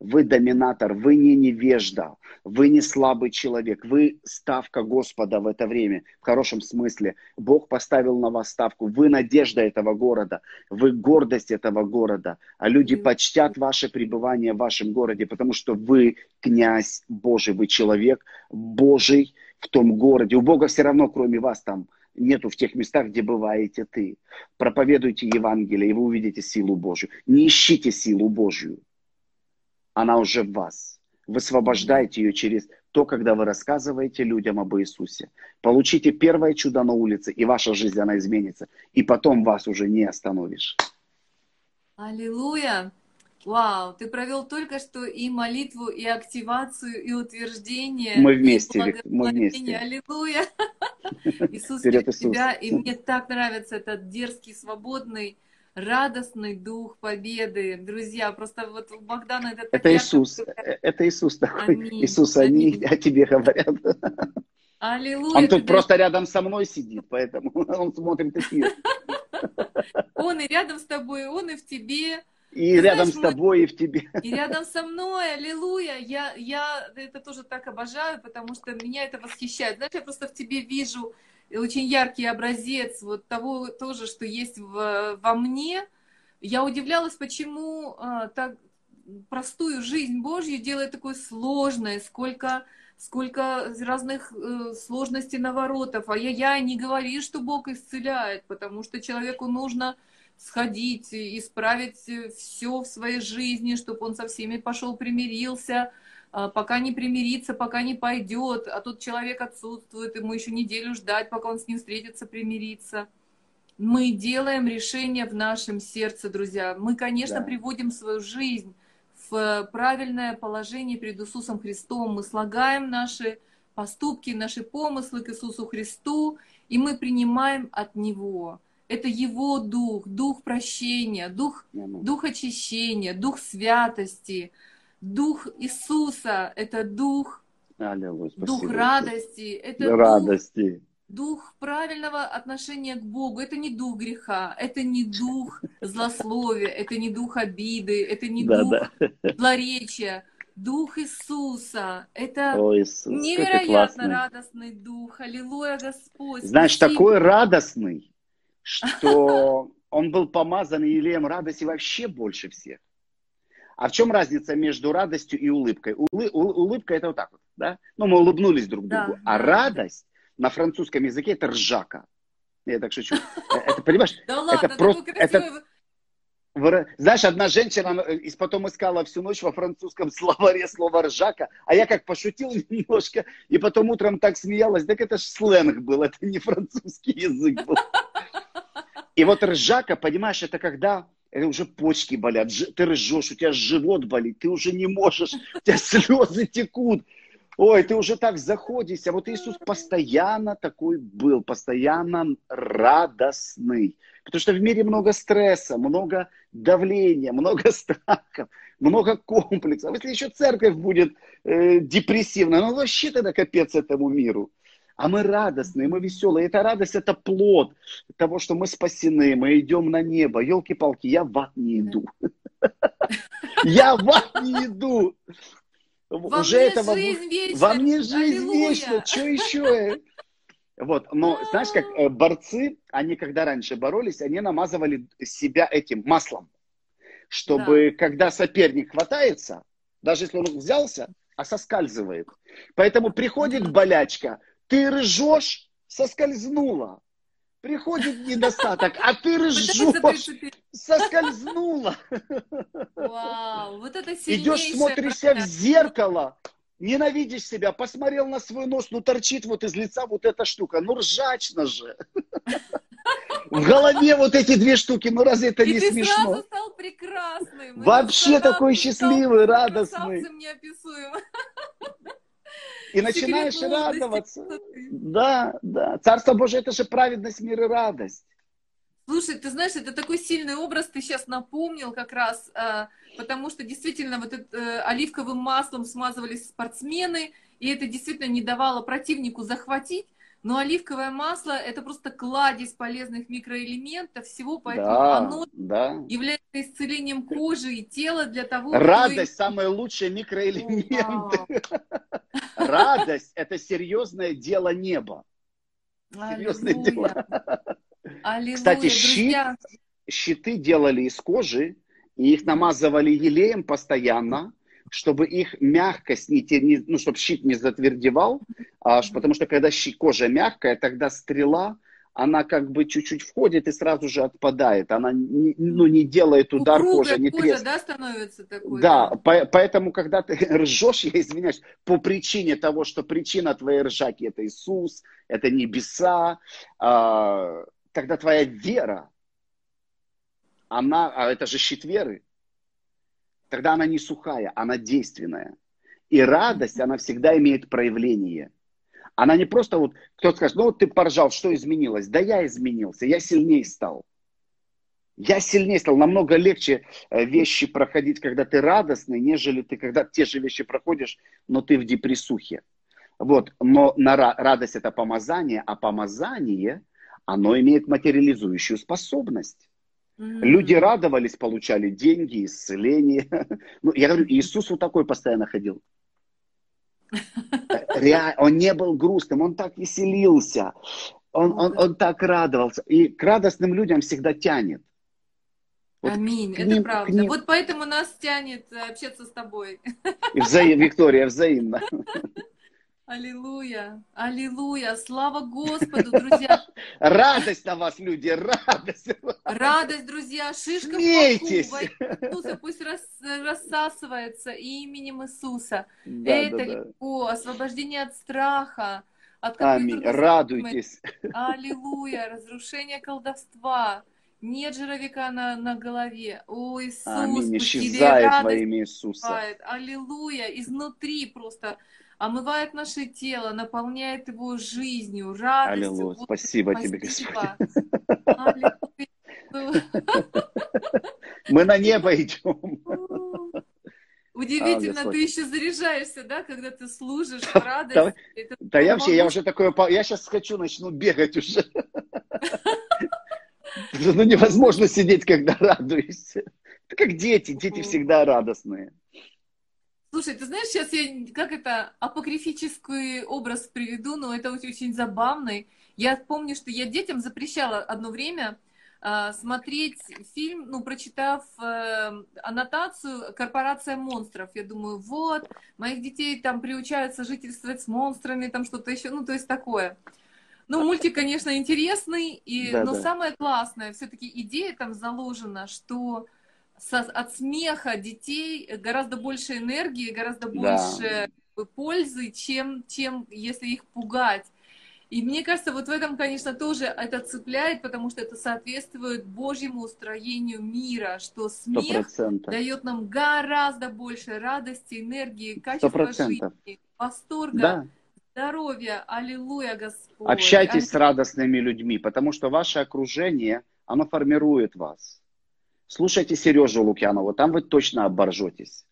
Вы доминатор, вы не невежда, вы не слабый человек, вы ставка Господа в это время, в хорошем смысле. Бог поставил на вас ставку, вы надежда этого города, вы гордость этого города, а люди почтят ваше пребывание в вашем городе, потому что вы князь Божий, вы человек Божий в том городе. У Бога все равно, кроме вас, там нету в тех местах, где бываете ты. Проповедуйте Евангелие, и вы увидите силу Божью. Не ищите силу Божью она уже в вас. Высвобождаете ее через то, когда вы рассказываете людям об Иисусе. Получите первое чудо на улице, и ваша жизнь, она изменится. И потом вас уже не остановишь. Аллилуйя! Вау, ты провел только что и молитву, и активацию, и утверждение. Мы вместе, Вик, мы вместе. Аллилуйя! [LAUGHS] Иисус, тебя, и мне так нравится этот дерзкий, свободный, радостный дух победы. Друзья, просто вот у Богдана это... Это Иисус, ярко... Э, это Иисус такой. Аминь. Иисус, они Аминь. о тебе говорят. Аллилуйя. Он тут просто рядом со мной сидит, поэтому [LAUGHS] он смотрит эфир. Он и рядом с тобой, он и в тебе. И Ты рядом знаешь, с тобой, мы... и в тебе. [LAUGHS] И рядом со мной, аллилуйя. Я, я это тоже так обожаю, потому что меня это восхищает. Знаешь, я просто в тебе вижу очень яркий образец вот того тоже, что есть в, во мне. Я удивлялась, почему а, так простую жизнь Божью делает такой сложной, сколько, сколько разных э, сложностей наворотов. А я, я не говори, что Бог исцеляет, потому что человеку нужно сходить, исправить все в своей жизни, чтобы он со всеми пошел, примирился, пока не примирится, пока не пойдет, а тут человек отсутствует, ему еще неделю ждать, пока он с ним встретится, примирится. Мы делаем решение в нашем сердце, друзья. Мы, конечно, да. приводим свою жизнь в правильное положение перед Иисусом Христом. Мы слагаем наши поступки, наши помыслы к Иисусу Христу, и мы принимаем от Него. Это Его Дух, Дух прощения, Дух, Дух очищения, Дух святости, Дух Иисуса, это Дух, Аллилуйя, Дух радости, это радости. Дух, дух правильного отношения к Богу. Это не дух греха, это не дух злословия, это не дух обиды, это не да, дух да. злоречия. Дух Иисуса. Это О, Иисус, невероятно радостный дух. Аллилуйя, Господь. Знаешь, спасибо. такой радостный, что [LAUGHS] он был помазан елеем радости вообще больше всех. А в чем разница между радостью и улыбкой? Улы, улыбка это вот так вот, да? Ну, мы улыбнулись друг другу. Да, а да. радость на французском языке это ржака. Я так шучу. Э, это, понимаешь? Да ладно, это просто, это, знаешь, одна женщина и потом искала всю ночь во французском [LAUGHS] словаре слово «ржака», а я как пошутил [LAUGHS] немножко, и потом утром так смеялась, так это ж сленг был, это не французский язык был. [LAUGHS] И вот ржака, понимаешь, это когда это уже почки болят, ты ржешь, у тебя живот болит, ты уже не можешь, у тебя слезы текут. Ой, ты уже так заходишься. Вот Иисус постоянно такой был, постоянно радостный. Потому что в мире много стресса, много давления, много [LAUGHS] страхов, много комплексов. Если еще церковь будет э, депрессивная, ну вообще тогда капец этому миру. А мы радостные, мы веселые. Эта радость – это плод того, что мы спасены, мы идем на небо. Елки-палки, я в ад не иду. Я в ад не иду. Уже мне этого. Во мне жизнь вечна. Что еще? Вот, но знаешь, как э, борцы, они когда раньше боролись, они намазывали себя этим маслом, чтобы да. когда соперник хватается, даже если он взялся, а соскальзывает. Поэтому приходит болячка, ты ржешь, соскользнула. Приходит недостаток, а ты ржешь, соскользнула. Вау, вот это Идешь, смотришься в зеркало, ненавидишь себя, посмотрел на свой нос, ну торчит вот из лица вот эта штука, ну ржачно же. В голове вот эти две штуки, ну разве это и не ты смешно? сразу стал прекрасным. Вообще такой счастливый, радостный. неописуемый. И начинаешь радоваться. Да, да. Царство Божие это же праведность, мир и радость. Слушай, ты знаешь, это такой сильный образ ты сейчас напомнил как раз, а, потому что действительно вот это, э, оливковым маслом смазывались спортсмены, и это действительно не давало противнику захватить. Но оливковое масло это просто кладезь полезных микроэлементов всего, поэтому да, оно да. является исцелением кожи и тела для того, Радость чтобы... самый лучший микроэлемент. [LAUGHS] Радость это серьезное дело неба. Серьезное дело. Кстати, щит, щиты делали из кожи, и их намазывали елеем постоянно, чтобы их мягкость, не, не, ну, чтобы щит не затвердевал, а, потому что когда щит, кожа мягкая, тогда стрела, она как бы чуть-чуть входит и сразу же отпадает. Она не, ну, не делает удар Упругая кожа, не кожа, да, становится такой? Да, по, поэтому, когда ты [LAUGHS] ржешь, я извиняюсь, по причине того, что причина твоей ржаки это Иисус, это небеса, а, тогда твоя вера, она, а это же щит веры, тогда она не сухая, она действенная. И радость, она всегда имеет проявление. Она не просто вот, кто-то скажет, ну вот ты поржал, что изменилось? Да я изменился, я сильнее стал. Я сильнее стал, намного легче э, вещи проходить, когда ты радостный, нежели ты, когда те же вещи проходишь, но ты в депрессухе. Вот, но на радость это помазание, а помазание, оно имеет материализующую способность. Mm-hmm. Люди радовались, получали деньги, исцеление. [LAUGHS] Ну, я говорю, Иисус вот такой постоянно ходил. [LAUGHS] Реально, он не был грустным, он так веселился, он, он, он так радовался. И к радостным людям всегда тянет. Вот Аминь, это ним, правда. Вот поэтому нас тянет общаться с тобой. Взаим, Виктория, взаимно. [LAUGHS] Аллилуйя, аллилуйя, слава Господу, друзья. [LAUGHS] Радость на вас, люди, радость. Радость, друзья, шишка Смейтесь. в Иисуса пусть рас, рассасывается именем Иисуса. Да, Это да, легко, да. освобождение от страха, от Аминь, радуйтесь. Аллилуйя, разрушение колдовства, нет жировика на, на голове. О, Иисус, Аминь. Исчезает во имя Иисуса. бывает. Аллилуйя. Изнутри просто омывает наше тело, наполняет его жизнью, радостью. Аллилуйя. Вот Спасибо тебе, спасибо. Господь. Аллилуйя. Мы на небо идем. Удивительно, Господь. ты еще заряжаешься, да, когда ты служишь в радость. Да, Это Да я вообще, я уже такое, я сейчас хочу, начну бегать уже. Ну невозможно сидеть, когда радуешься. Это как дети, дети всегда радостные. Слушай, ты знаешь, сейчас я как это апокрифический образ приведу, но это очень, очень забавный. Я помню, что я детям запрещала одно время а, смотреть фильм, ну, прочитав э, аннотацию «Корпорация монстров». Я думаю, вот, моих детей там приучают сожительствовать с монстрами, там что-то еще, ну, то есть такое. Ну, мультик, конечно, интересный, и, Да, но да. самое классное, все-таки идея там заложена, что со- от смеха детей гораздо больше энергии, гораздо Да. больше пользы, чем, чем если их пугать. И мне кажется, вот в этом, конечно, тоже это цепляет, потому что это соответствует Божьему устроению мира, что смех процентов. дает нам гораздо больше радости, энергии, качества процентов. жизни, восторга, Да. здоровья. Аллилуйя, Господь. Общайтесь с радостными людьми, потому что ваше окружение, оно формирует вас. Слушайте Сережу Лукьянова, там вы точно оборжетесь.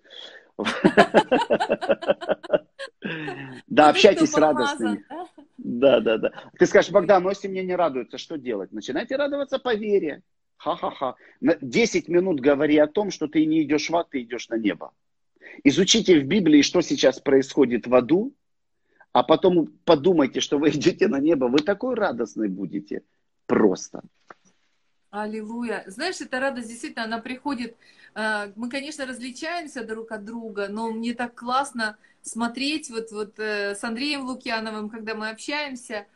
Да, общайтесь с радостными. да? Да, да. Ты скажешь, Богдан, но если мне не радуется, что делать? Начинайте радоваться по вере. Ха-ха-ха. На 10 минут говори о том, что ты не идешь в ад, ты идешь на небо. Изучите в Библии, что сейчас происходит в аду, а потом подумайте, что вы [LAUGHS] идете на небо. Вы такой радостный будете. Просто. Аллилуйя. Знаешь, эта радость действительно, она приходит. э, Мы, конечно, различаемся друг от друга, но мне так классно смотреть вот, вот э, с Андреем Лукьяновым, когда мы общаемся,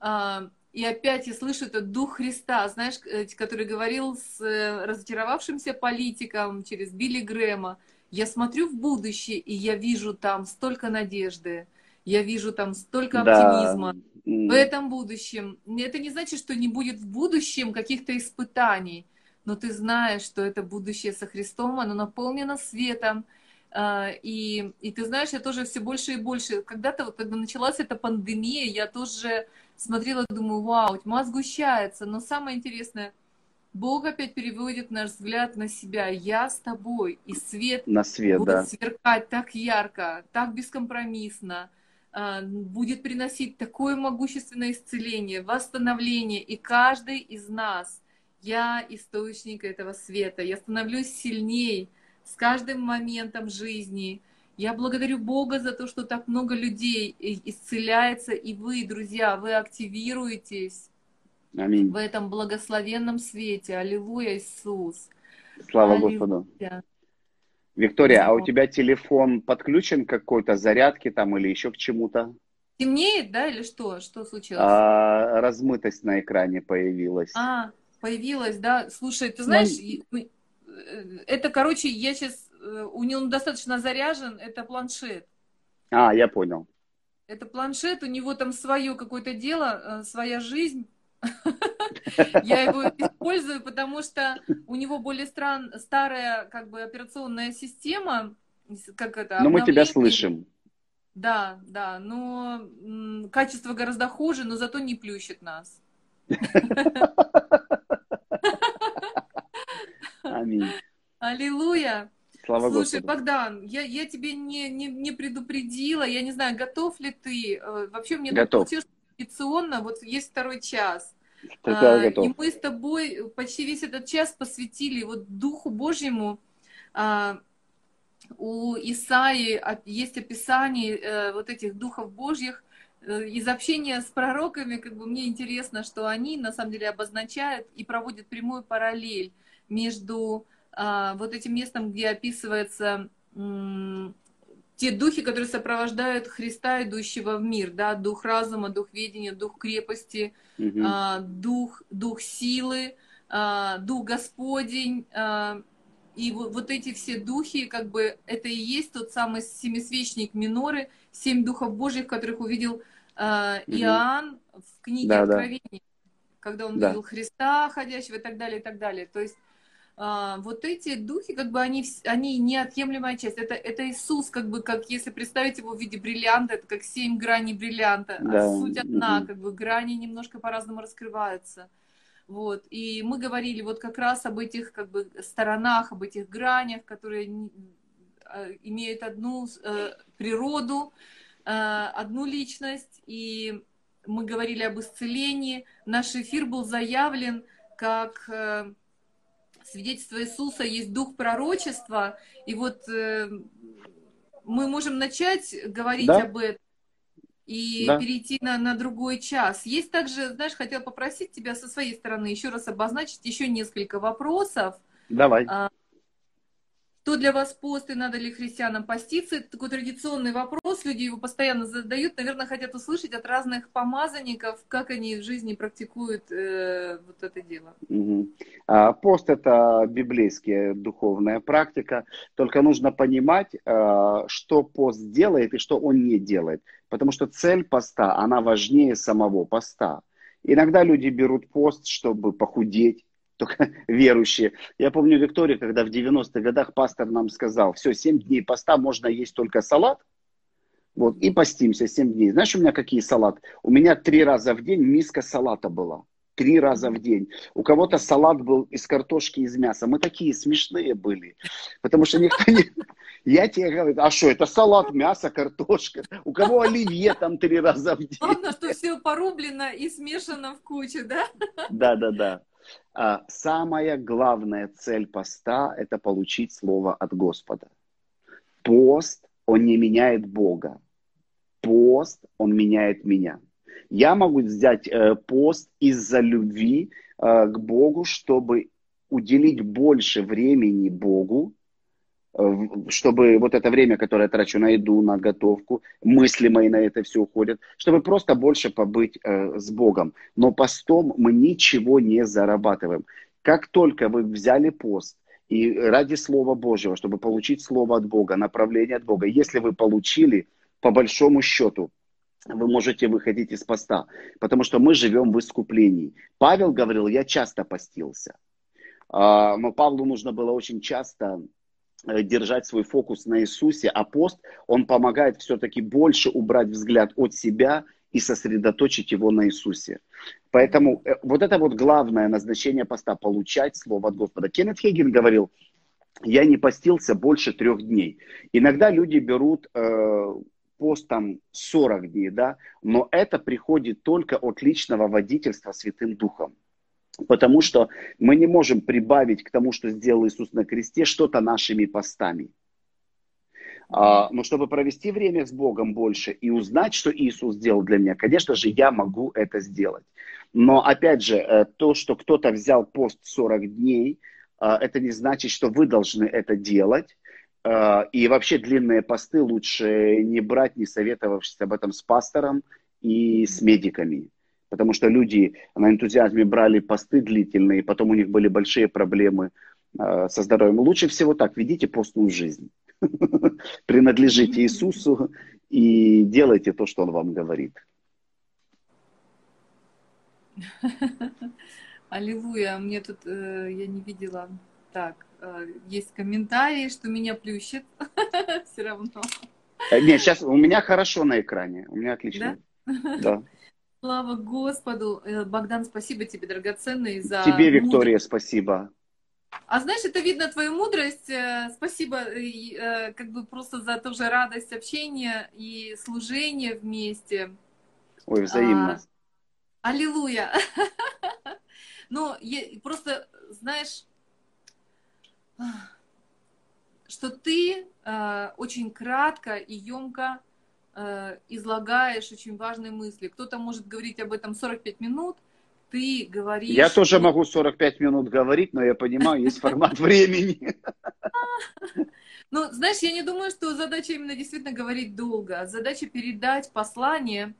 а, и опять я слышу этот дух Христа, знаешь, э, который говорил с разочаровавшимся политиком через Билли Грэма. Я смотрю в будущее, и я вижу там столько надежды, я вижу там столько Да. оптимизма. В этом будущем. Это не значит, что не будет в будущем каких-то испытаний, но ты знаешь, что это будущее со Христом, оно наполнено светом. А, И, и ты знаешь, я тоже все больше и больше. Когда-то, вот, когда началась эта пандемия, я тоже смотрела, думаю, вау, тьма сгущается. Но самое интересное, Бог опять переводит наш взгляд на себя. Я с тобой, и свет На свет, будет да. сверкать так ярко, так бескомпромиссно, будет приносить такое могущественное исцеление, восстановление. И каждый из нас, я источник этого света, я становлюсь сильней с каждым моментом жизни. Я благодарю Бога за то, что так много людей и- исцеляется, и вы, друзья, вы активируетесь Аминь. в этом благословенном свете. Аллилуйя, Иисус. Слава Аллилуйя. Господу. Виктория, а у тебя телефон подключен к какой-то зарядке там или еще к чему-то? Темнеет, да, или что? Что случилось? А, размытость на экране появилась. А, появилась, да. Слушай, ты Ну, знаешь, э, это, короче, я сейчас, у него достаточно заряжен, это планшет. А, я понял. Это планшет, у него там свое какое-то дело, э, своя жизнь. [LAUGHS] Я его использую, потому что у него более стран, старая как бы операционная система, как это, Но мы тебя слышим. Да, да, но м, качество гораздо хуже, но зато не плющит нас. Аминь. [LAUGHS] Аллилуйя! Слава Слушай, Господу. Богдан, я, я тебе не, не, не предупредила, я не знаю, готов ли ты. Э, Вообще мне так Готов. получилось традиционно, вот есть второй час. Тогда А, готов. И мы с тобой почти весь этот час посвятили вот Духу Божьему. А, У Исаи есть описание э, вот этих Духов Божьих. Э, Из общения с пророками, как бы мне интересно, что они на самом деле обозначают и проводят прямую параллель между а, вот этим местом, где описывается м, те духи, которые сопровождают Христа, идущего в мир, да, дух разума, дух видения, дух крепости, Мгм. а, дух, дух силы, а, дух Господень. а, И вот, вот эти все духи, как бы, это и есть тот самый семисвечник Миноры, семь духов Божьих, которых увидел а. Иоанн в книге Да, да. Откровений. когда он да. видел Христа ходящего и так далее, и так далее. То есть а, вот эти духи, как бы они, они неотъемлемая часть. Это, это Иисус, как бы, как если представить его в виде бриллианта, это как семь граней бриллианта. А да. А суть одна, как бы грани немножко по-разному раскрываются. Вот. И мы говорили вот как раз об этих как бы сторонах, об этих гранях, которые а, имеют одну э, природу, э, одну личность. И мы говорили об исцелении. Наш эфир был заявлен как э, свидетельство Иисуса есть дух пророчества, и вот э, мы можем начать говорить да? об этом и да. перейти на, на другой час. Есть также, знаешь, хотел попросить тебя со своей стороны еще раз обозначить еще несколько вопросов. Давай. А, что для вас пост и надо ли христианам поститься? Это такой традиционный вопрос, люди его постоянно задают, наверное, хотят услышать от разных помазанников, как они в жизни практикуют э, вот это дело. Угу. А, пост это библейская духовная практика, только нужно понимать, а, что пост делает и что он не делает, потому что цель поста, она важнее самого поста. Иногда люди берут пост, чтобы похудеть, только [LAUGHS] верующие. Я помню Виктория, когда в 90-х годах пастор нам сказал, все, 7 дней поста можно есть только салат, вот, и постимся 7 дней. Знаешь, у меня какие салат? У меня три раза в день миска салата была. Три раза в день. У кого-то салат был из картошки, из мяса. Мы такие смешные были. Потому что никто не... [LAUGHS] Я тебе говорю, а что, это салат, мясо, картошка. У кого оливье там три раза в день. Главное, что все порублено и смешано в кучу, да? Да, да, да. А самая главная цель поста – это получить слово от Господа. Пост, он не меняет Бога. Пост, он меняет меня. Я могу взять э, пост из-за любви э, к Богу, чтобы уделить больше времени Богу, чтобы вот это время, которое я трачу на еду, на готовку, мысли мои на это все уходят, чтобы просто больше побыть э, с Богом. Но постом мы ничего не зарабатываем. Как только вы взяли пост, и ради Слова Божьего, чтобы получить Слово от Бога, направление от Бога, если вы получили, по большому счету, вы можете выходить из поста, потому что мы живем в искуплении. Павел говорил, я часто постился. А, но Павлу нужно было очень часто держать свой фокус на Иисусе, а пост, он помогает все-таки больше убрать взгляд от себя и сосредоточить его на Иисусе. Поэтому э, вот это вот главное назначение поста – получать Слово от Господа. Кеннет Хейген говорил, я не постился больше трех дней. Иногда люди берут э, пост там 40 дней, да, но это приходит только от личного водительства Святым Духом. Потому что мы не можем прибавить к тому, что сделал Иисус на кресте, что-то нашими постами. А, но чтобы провести время с Богом больше и узнать, что Иисус сделал для меня, конечно же, я могу это сделать. Но опять же, э, то, что кто-то взял пост 40 дней, э, это не значит, что вы должны это делать. Э, и вообще длинные посты лучше не брать, не советовавшись об этом с пастором и с медиками потому что люди на энтузиазме брали посты длительные, потом у них были большие проблемы э, со здоровьем. Лучше всего так, ведите постную жизнь. [LAUGHS] Принадлежите Иисусу и делайте то, что Он вам говорит. [LAUGHS] Аллилуйя. Мне тут, э, я не видела, так, э, есть комментарии, что меня плющит [LAUGHS] все равно. Э, нет, сейчас у меня хорошо на экране, у меня отлично. Да? Да. Слава Господу. Э, Богдан, спасибо тебе, драгоценный, за... Тебе, Виктория, мудрость. спасибо. А знаешь, это видно твою мудрость. Э, спасибо э, как бы просто за тоже радость общения и служения вместе. Ой, взаимно. А, аллилуйя. [LAUGHS] Ну, просто, знаешь, что ты очень кратко и емко излагаешь очень важные мысли. Кто-то может говорить об этом 45 минут, ты говоришь... Я тоже могу 45 минут говорить, но я понимаю, есть формат времени. Ну, знаешь, я не думаю, что задача именно действительно говорить долго. Задача передать послание,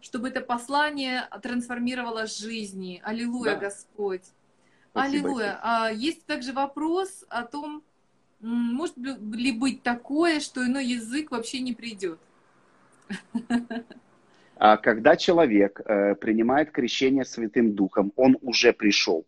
чтобы это послание трансформировало жизни. Аллилуйя, да. Господь. Спасибо Аллилуйя. А, есть также вопрос о том, может ли быть такое, что иной язык вообще не придет. А когда человек э, принимает крещение Святым Духом, он уже пришел.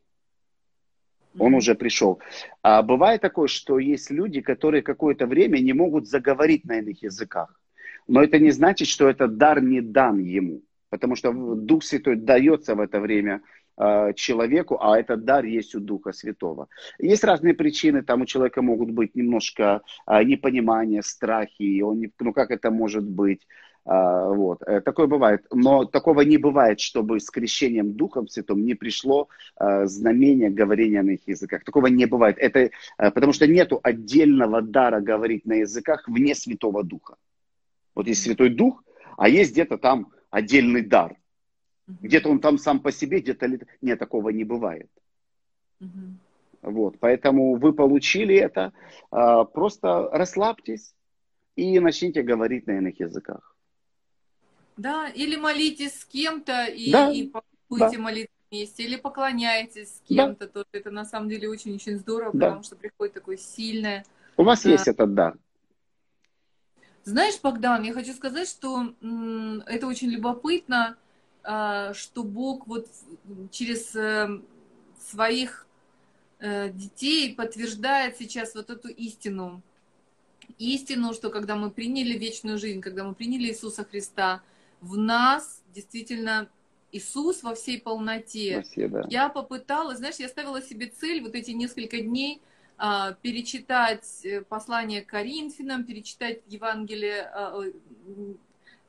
Он уже пришел. А бывает такое, что есть люди, которые какое-то время не могут заговорить на иных языках. Но это не значит, что этот дар не дан ему. Потому что Дух Святой дается в это время э, человеку, а этот дар есть у Духа Святого. Есть разные причины, там у человека могут быть немножко э, непонимание, страхи, он не, ну как это может быть, вот, э, такое бывает. Но такого не бывает, чтобы с крещением Духом Святым не пришло э, знамение говорения на их языках. Такого не бывает. Это, э, потому что нету отдельного дара говорить на языках вне Святого Духа. Вот есть Святой Дух, а есть где-то там отдельный дар. Где-то он там сам по себе, где-то... Нет, такого не бывает. Вот, поэтому вы получили это, а, просто расслабьтесь и начните говорить на иных языках. Да, или молитесь с кем-то и, да, и будете да. молиться вместе, или поклоняетесь с кем-то, да. то это на самом деле очень-очень здорово, да. потому что приходит такое сильное... У вас да. есть этот дар. Знаешь, Богдан, я хочу сказать, что это очень любопытно, а, что Бог вот через э, своих э, детей подтверждает сейчас вот эту истину. Истину, что когда мы приняли вечную жизнь, когда мы приняли Иисуса Христа, в нас действительно Иисус во всей полноте. Все, да. Я попыталась, знаешь, я ставила себе цель вот эти несколько дней – а, перечитать э, послание к Коринфянам, перечитать Евангелие, а,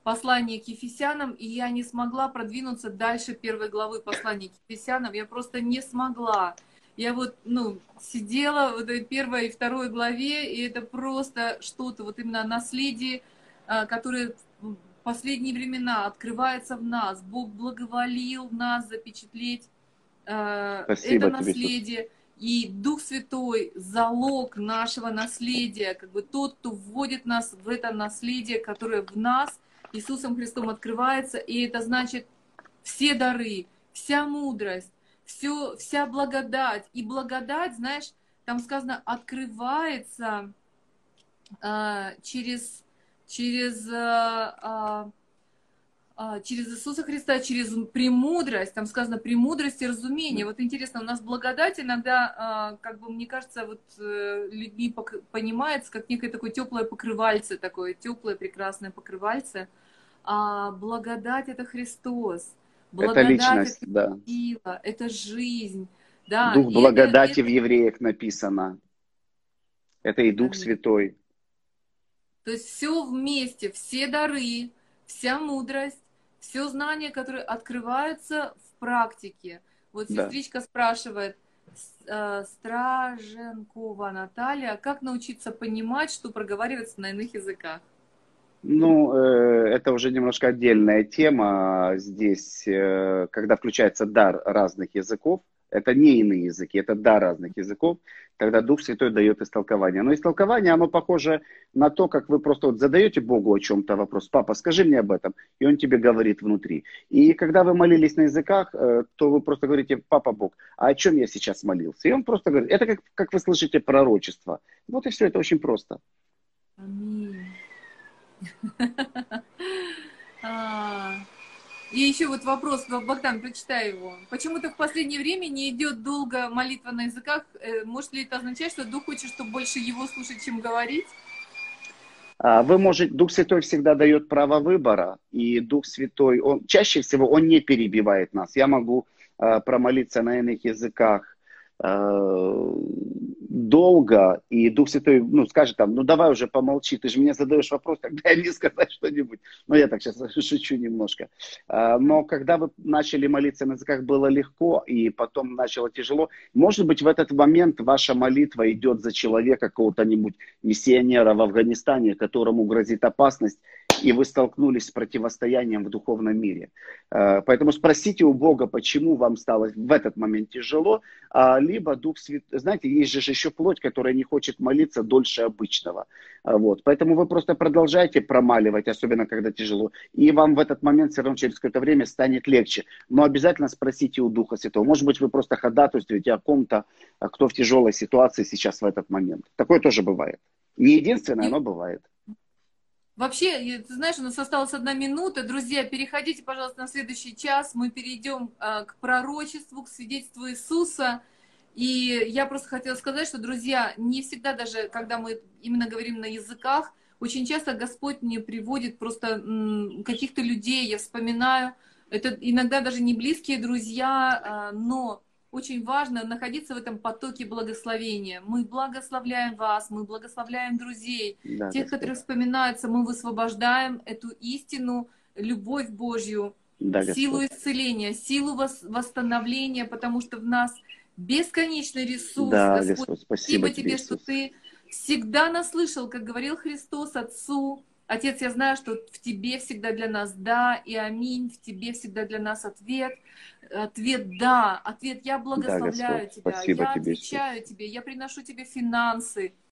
послание к Ефесянам, и я не смогла продвинуться дальше первой главы послания к Ефесянам, я просто не смогла. Я вот, ну, сидела в этой первой и второй главе, и это просто что-то, вот именно наследие, а, которое последние времена открывается в нас. Бог благоволил нас запечатлеть Спасибо это наследие. Тебе. И Дух Святой – залог нашего наследия, как бы тот, кто вводит нас в это наследие, которое в нас Иисусом Христом открывается, и это значит все дары, вся мудрость, все, вся благодать. И благодать, знаешь, там сказано, открывается а, через, через а, а, а, через Иисуса Христа, через премудрость, там сказано премудрость и разумение. Вот интересно, у нас благодать иногда, а, как бы мне кажется, вот э, людьми понимается, как некое такое теплое покрывальце, такое теплое прекрасное покрывальце. А благодать это Христос. Благодать это личность, это да. сила, это жизнь. Да, Дух благодати это, в евреях написано. Это и Дух Святой. То есть все вместе, все дары, вся мудрость, все знания, которые открываются в практике. Вот сестричка да. спрашивает, э, Страженкова Наталья, как научиться понимать, что проговаривается на иных языках? Ну, э, это уже немножко отдельная тема здесь, э, когда включается дар разных языков. Это не иные языки, это дар разных языков. Тогда Дух Святой дает истолкование. Но истолкование, оно похоже на то, как вы просто вот задаете Богу о чем-то вопрос. Папа, скажи мне об этом. И Он тебе говорит внутри. И когда вы молились на языках, э, то вы просто говорите, папа Бог, а о чем я сейчас молился? И Он просто говорит, это как, как вы слышите пророчество. Вот и все, это очень просто. Аминь. [LAUGHS] А, и еще вот вопрос, Богдан, прочитай его. Почему-то в последнее время не идет долго молитва на языках. Э, может ли это означать, что Дух хочет, чтобы больше его слушать, чем говорить? А, вы можете, Дух Святой всегда дает право выбора, и Дух Святой, он чаще всего он не перебивает нас. Я могу э, промолиться на иных языках долго, и Дух Святой, ну, скажет там, ну, давай уже помолчи, ты же мне задаешь вопрос, тогда мне сказать что-нибудь. Ну, я так сейчас [LAUGHS] шучу немножко. А, но когда вы начали молиться на языках, было легко, и потом начало тяжело. Может быть, в этот момент ваша молитва идет за человека, какого-то-нибудь миссионера в Афганистане, которому грозит опасность, и вы столкнулись с противостоянием в духовном мире. А, поэтому спросите у Бога, почему вам стало в этот момент тяжело, а, либо Дух Святой, знаете, есть же еще плоть, которая не хочет молиться дольше обычного. А, вот. Поэтому вы просто продолжайте промаливать, особенно когда тяжело. И вам в этот момент все равно через какое-то время станет легче. Но обязательно спросите у Духа Святого. Может быть, вы просто ходатайствуете о ком-то, кто в тяжелой ситуации сейчас в этот момент. Такое тоже бывает. Не единственное, но бывает. Вообще, ты знаешь, у нас осталась одна минута. Друзья, переходите, пожалуйста, на следующий час. Мы перейдем а, к пророчеству, к свидетельству Иисуса. И я просто хотела сказать, что, друзья, не всегда даже, когда мы именно говорим на языках, очень часто Господь мне приводит просто каких-то людей, я вспоминаю, это иногда даже не близкие друзья, а, но очень важно находиться в этом потоке благословения. Мы благословляем вас, мы благословляем друзей, да, тех, которые вспоминаются, мы высвобождаем эту истину, любовь Божью, да, силу исцеления, силу восстановления, потому что в нас бесконечный ресурс. Да, Господь, Господь спасибо, спасибо тебе, Иисус. что ты всегда нас слышал, как говорил Христос Отцу, Отец, я знаю, что в Тебе всегда для нас да и аминь, в Тебе всегда для нас ответ. Ответ да, ответ я благословляю да, Тебя, я тебе, отвечаю Тебе, я приношу Тебе финансы,